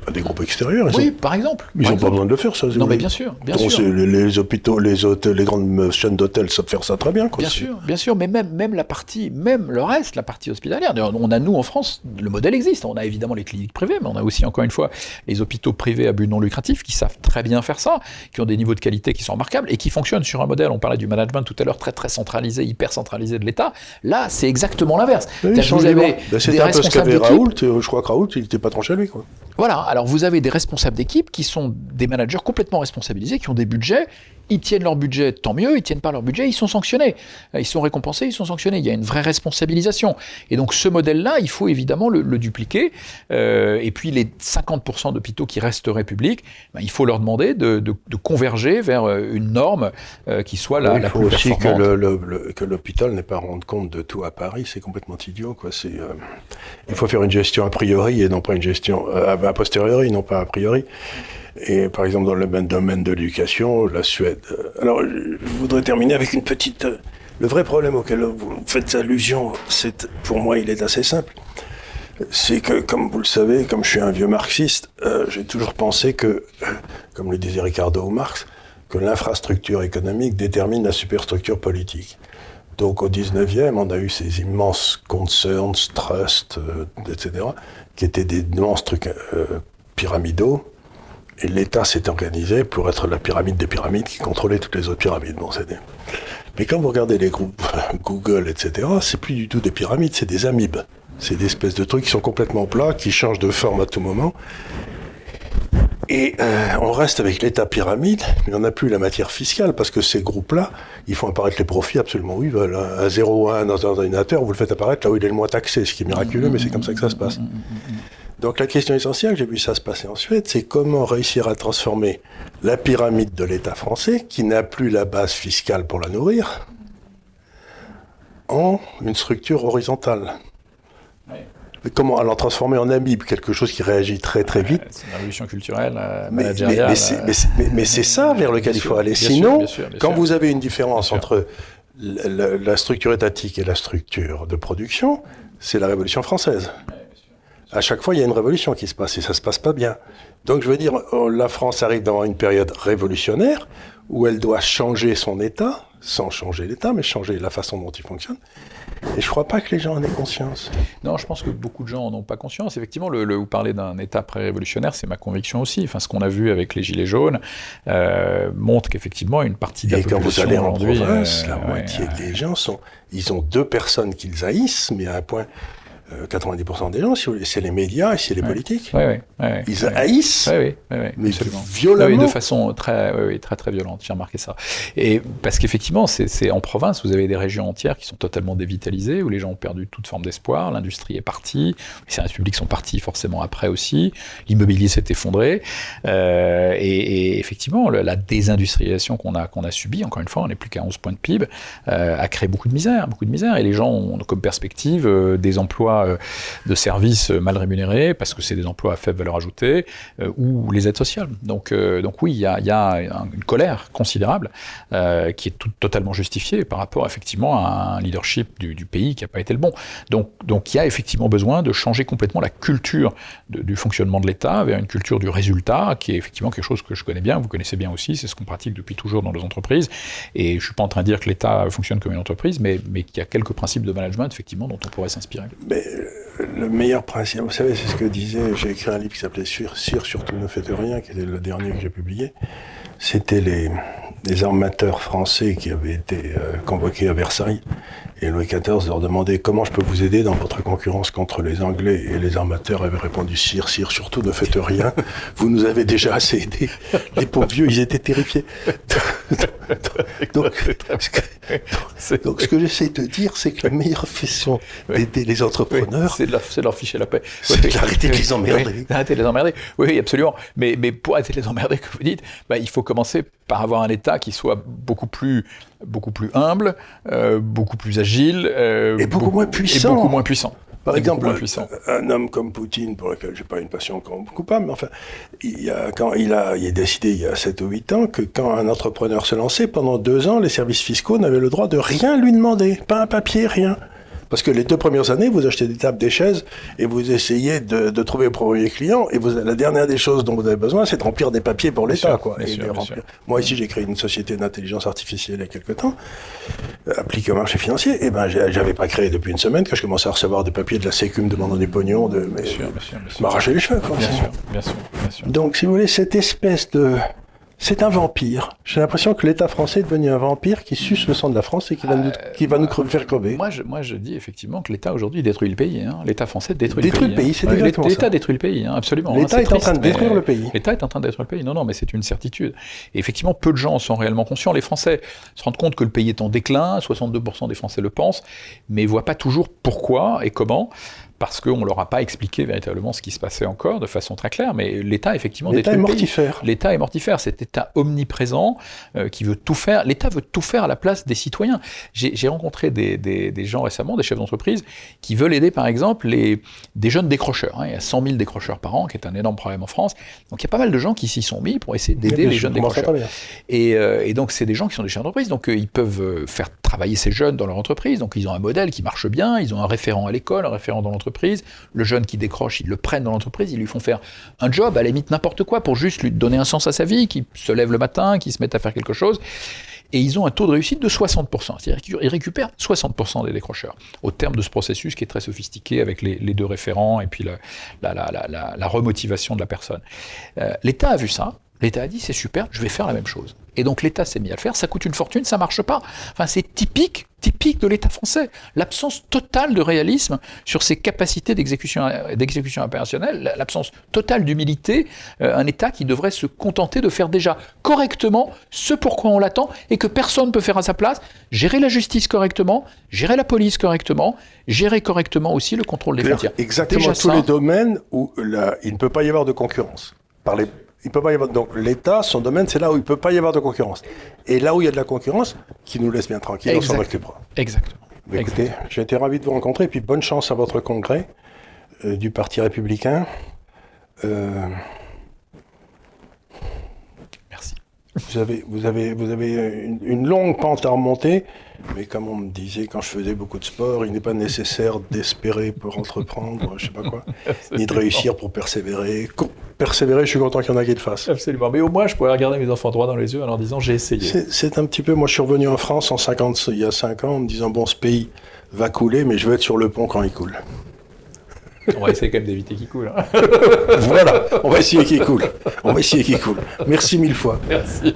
à des groupes extérieurs. Oui, ont... par exemple. Ils n'ont pas besoin de le faire, ça. Non, mais bien sûr, bien Donc, sûr. Les, les, hôpitaux, les hôtels, les grandes chaînes d'hôtels savent faire ça très bien. Quoi, bien sûr, bien sûr, mais même, même la partie, même le reste, la partie hospitalière. On a nous en France, le modèle existe. On a évidemment les cliniques privées, mais on a aussi encore une fois les hôpitaux privés à but non lucratif qui savent très bien faire ça, qui ont des niveaux de qualité qui sont remarquables et qui fonctionnent sur un modèle. On parlait du management tout à l'heure, très très centralisé, hyper centralisé de l'État. Là, c'est exactement l'inverse. Oui, vous avez ben, C'était un peu ce qu'avait Raoult. Je crois que Raoult, il n'était pas trop chez lui, quoi. Voilà. Alors vous avez des responsables d'équipe qui sont des managers complètement responsabilisés, qui ont des budgets, ils tiennent leur budget, tant mieux, ils tiennent pas leur budget, ils sont sanctionnés. Ils sont récompensés, ils sont sanctionnés. Il y a une vraie responsabilisation. Et donc ce modèle-là, il faut évidemment le, le dupliquer. Euh, et puis les 50% d'hôpitaux qui resteraient publics, ben, il faut leur demander de, de, de, converger vers une norme euh, qui soit la, oui, la plus performante. Il faut aussi que, le, que l'hôpital n'ait pas à rendre compte de tout à Paris, c'est complètement idiot. Quoi. C'est, euh, il faut faire une gestion a priori et non pas une gestion a posteriori, non pas a priori. Et par exemple, dans le domaine de l'éducation, la Suède. Alors, je voudrais terminer avec une petite. Le vrai problème auquel vous faites allusion, c'est, pour moi, il est assez simple. C'est que, comme vous le savez, comme je suis un vieux marxiste, euh, j'ai toujours pensé que, euh, comme le disait Ricardo ou Marx, que l'infrastructure économique détermine la superstructure politique. Donc au 19e, on a eu ces immenses concerns, trusts, euh, etc., qui étaient des immenses trucs euh, pyramidaux. Et l'État s'est organisé pour être la pyramide des pyramides qui contrôlait toutes les autres pyramides. Bon, Mais quand vous regardez les groupes Google, etc., c'est plus du tout des pyramides, c'est des amibes. C'est des espèces de trucs qui sont complètement plats, qui changent de forme à tout moment. Et euh, on reste avec l'état pyramide, mais on n'a plus la matière fiscale parce que ces groupes-là, ils font apparaître les profits absolument où ils veulent. À 0,1 dans un ordinateur, vous le faites apparaître là où il est le moins taxé, ce qui est miraculeux, mais c'est comme ça que ça se passe. Donc la question essentielle, j'ai vu ça se passer en Suède, c'est comment réussir à transformer la pyramide de l'État français, qui n'a plus la base fiscale pour la nourrir, en une structure horizontale. Mais comment alors transformer en amibe quelque chose qui réagit très très vite C'est une révolution culturelle, euh, mais, mais, c'est ça vers lequel il faut aller. Sinon, quand vous avez une différence entre la, la, structure étatique et la structure de production, c'est la Révolution française. À chaque fois, il y a une révolution qui se passe et ça se passe pas bien. Donc, je veux dire, oh, la France arrive dans une période révolutionnaire où elle doit changer son État, sans changer l'État, mais changer la façon dont il fonctionne. Et je ne crois pas que les gens en aient conscience. Non, je pense que beaucoup de gens n'en ont pas conscience. Effectivement, le, vous parlez d'un État pré-révolutionnaire, c'est ma conviction aussi. Enfin, ce qu'on a vu avec les Gilets jaunes euh, montre qu'effectivement, une partie de la Et quand vous allez en province, la moitié des gens sont... Ils ont deux personnes qu'ils haïssent, mais à un point 90% euh, des gens, c'est les médias et c'est les politiques. Ils haïssent, mais violemment. de façon très, très, très violente. J'ai remarqué ça. Et parce qu'effectivement, c'est en province, vous avez des régions entières qui sont totalement dévitalisées, où les gens ont perdu toute forme d'espoir, l'industrie est partie, les services publics sont partis forcément après aussi, l'immobilier s'est effondré, euh, et, effectivement, la désindustrialisation qu'on a, qu'on a subie, encore une fois, on n'est plus qu'à 11 points de PIB, euh, a créé beaucoup de misère, beaucoup de misère, et les gens ont comme perspective des emplois euh, de services mal rémunérés, parce que c'est des emplois à faible valeur ajoutée, euh, ou les aides sociales. Donc, euh, donc oui, il y a, une colère considérable qui est totalement justifiée par rapport effectivement à un leadership du, pays qui n'a pas été le bon. Donc, donc il y a effectivement besoin de changer complètement la culture du fonctionnement de l'État vers une culture du résultat, qui est effectivement quelque chose que je connais bien, vous connaissez bien aussi, c'est ce qu'on pratique depuis toujours dans nos entreprises. Et je ne suis pas en train de dire que l'État fonctionne comme une entreprise, mais, mais qu'il y a quelques principes de management effectivement dont on pourrait s'inspirer le meilleur principe, vous savez, c'est ce que disait, j'ai écrit un livre qui s'appelait Sur, surtout ne faites rien, qui était le dernier que j'ai publié. C'était les, les armateurs français qui avaient été euh, convoqués à Versailles et Louis XIV leur demandait comment je peux vous aider dans votre concurrence contre les Anglais? Et les armateurs avaient répondu Sire, sire, surtout ne faites rien. Vous nous avez déjà assez aidés. Les pauvres vieux, ils étaient terrifiés. donc, ce que, j'essaie de dire, c'est que la meilleure façon d'aider les entrepreneurs, c'est de, leur ficher la paix. C'est d'arrêter de les emmerder. D'arrêter de les emmerder. Oui, absolument. Mais, mais pour arrêter de les emmerder, comme vous dites, bah, il faut commencer par avoir un État qui soit beaucoup plus, beaucoup plus humble, euh, beaucoup plus agile, euh, et beaucoup, moins puissant. Et beaucoup moins puissant. Par exemple, un homme comme Poutine, pour lequel j'ai pas une passion coupable, mais enfin, il a, quand il a, il a décidé il y a 7 ou 8 ans que quand un entrepreneur se lançait, pendant deux ans, les services fiscaux n'avaient le droit de rien lui demander, pas un papier, rien. Parce que les deux premières années, vous achetez des tables, des chaises, et vous essayez de, trouver le premier client, et vous, la dernière des choses dont vous avez besoin, c'est de remplir des papiers pour l'État. quoi. Moi, ici, j'ai créé une société d'intelligence artificielle il y a quelques temps, euh, appliquée au marché financier, et ben j'avais pas créé depuis une semaine que je commençais à recevoir des papiers de la Sécu me demandant des pognons, de m'arracher les cheveux. Quoi, bien sûr, bien sûr. Donc, si vous voulez, cette espèce de c'est un vampire. J'ai l'impression que l'État français est devenu un vampire qui suce le sang de la France et qui va nous, euh, qui va nous faire crever. Moi je, moi, je dis effectivement que l'État aujourd'hui détruit le pays. Hein. L'État français détruit, détruit le pays. c'est exactement L'État détruit le pays, hein, absolument. L'État hein, est, en train de détruire le pays. L'État est en train de détruire le pays. Non, non, mais c'est une certitude. Et effectivement, peu de gens sont réellement conscients. Les Français se rendent compte que le pays est en déclin. 62% des Français le pensent, mais ne voient pas toujours pourquoi et comment parce qu'on ne leur a pas expliqué véritablement ce qui se passait encore de façon très claire, mais l'État effectivement L'État est mortifère. L'État est mortifère, cet État omniprésent euh, qui veut tout faire. L'État veut tout faire à la place des citoyens. J'ai rencontré des, des, gens récemment, des chefs d'entreprise, qui veulent aider par exemple les, des jeunes décrocheurs. Hein. Il y a 100 000 décrocheurs par an, qui est un énorme problème en France. Donc il y a pas mal de gens qui s'y sont mis pour essayer d'aider les jeunes décrocheurs. Et, euh, et, donc c'est des gens qui sont des chefs d'entreprise, donc euh, ils peuvent faire travailler ces jeunes dans leur entreprise. Donc ils ont un modèle qui marche bien, ils ont un référent à l'école, un référent dans l'entreprise Le jeune qui décroche, ils le prennent dans l'entreprise, ils lui font faire un job, à la limite n'importe quoi, pour juste lui donner un sens à sa vie, qui se lève le matin, qui se mette à faire quelque chose. Et ils ont un taux de réussite de 60%. C'est-à-dire qu'ils récupèrent 60% des décrocheurs. Au terme de ce processus qui est très sophistiqué avec les, deux référents et puis la, la, remotivation de la personne. Euh, L'État a vu ça. L'État a dit c'est super, je vais faire la même chose. Et donc l'État s'est mis à le faire, ça coûte une fortune, ça marche pas. Enfin, c'est typique, typique de l'État français. L'absence totale de réalisme sur ses capacités d'exécution, d'exécution opérationnelle, l'absence totale d'humilité, euh, un État qui devrait se contenter de faire déjà correctement ce pourquoi on l'attend et que personne ne peut faire à sa place, gérer la justice correctement, gérer la police correctement, gérer correctement aussi le contrôle des frontières. Exactement tous les domaines où il ne peut pas y avoir de concurrence. Par les il peut pas y avoir donc l'État, son domaine, c'est là où il peut pas y avoir de concurrence. Et là où il y a de la concurrence, qui nous laisse bien tranquille, on s'en occupera. Exactement. écoutez, j'ai été ravi de vous rencontrer, et puis bonne chance à votre congrès euh, du Parti républicain. Euh, Merci. Vous avez, vous avez, vous avez une, longue pente à remonter, mais comme on me disait quand je faisais beaucoup de sport, il n'est pas nécessaire d'espérer pour entreprendre, je sais pas quoi, ni de réussir pour persévérer persévérer, je suis content qu'il y en a qui le fassent. Absolument. Mais au moins, je pourrais regarder mes enfants droit dans les yeux en leur disant j'ai essayé. C'est un petit peu. Moi, je suis revenu en France en 50, il y a 5 ans en me disant bon, ce pays va couler, mais je veux être sur le pont quand il coule. On va essayer quand même d'éviter qu'il coule. Hein. voilà, on va essayer qu'il coule. On va essayer qu'il coule. Merci mille fois. Merci.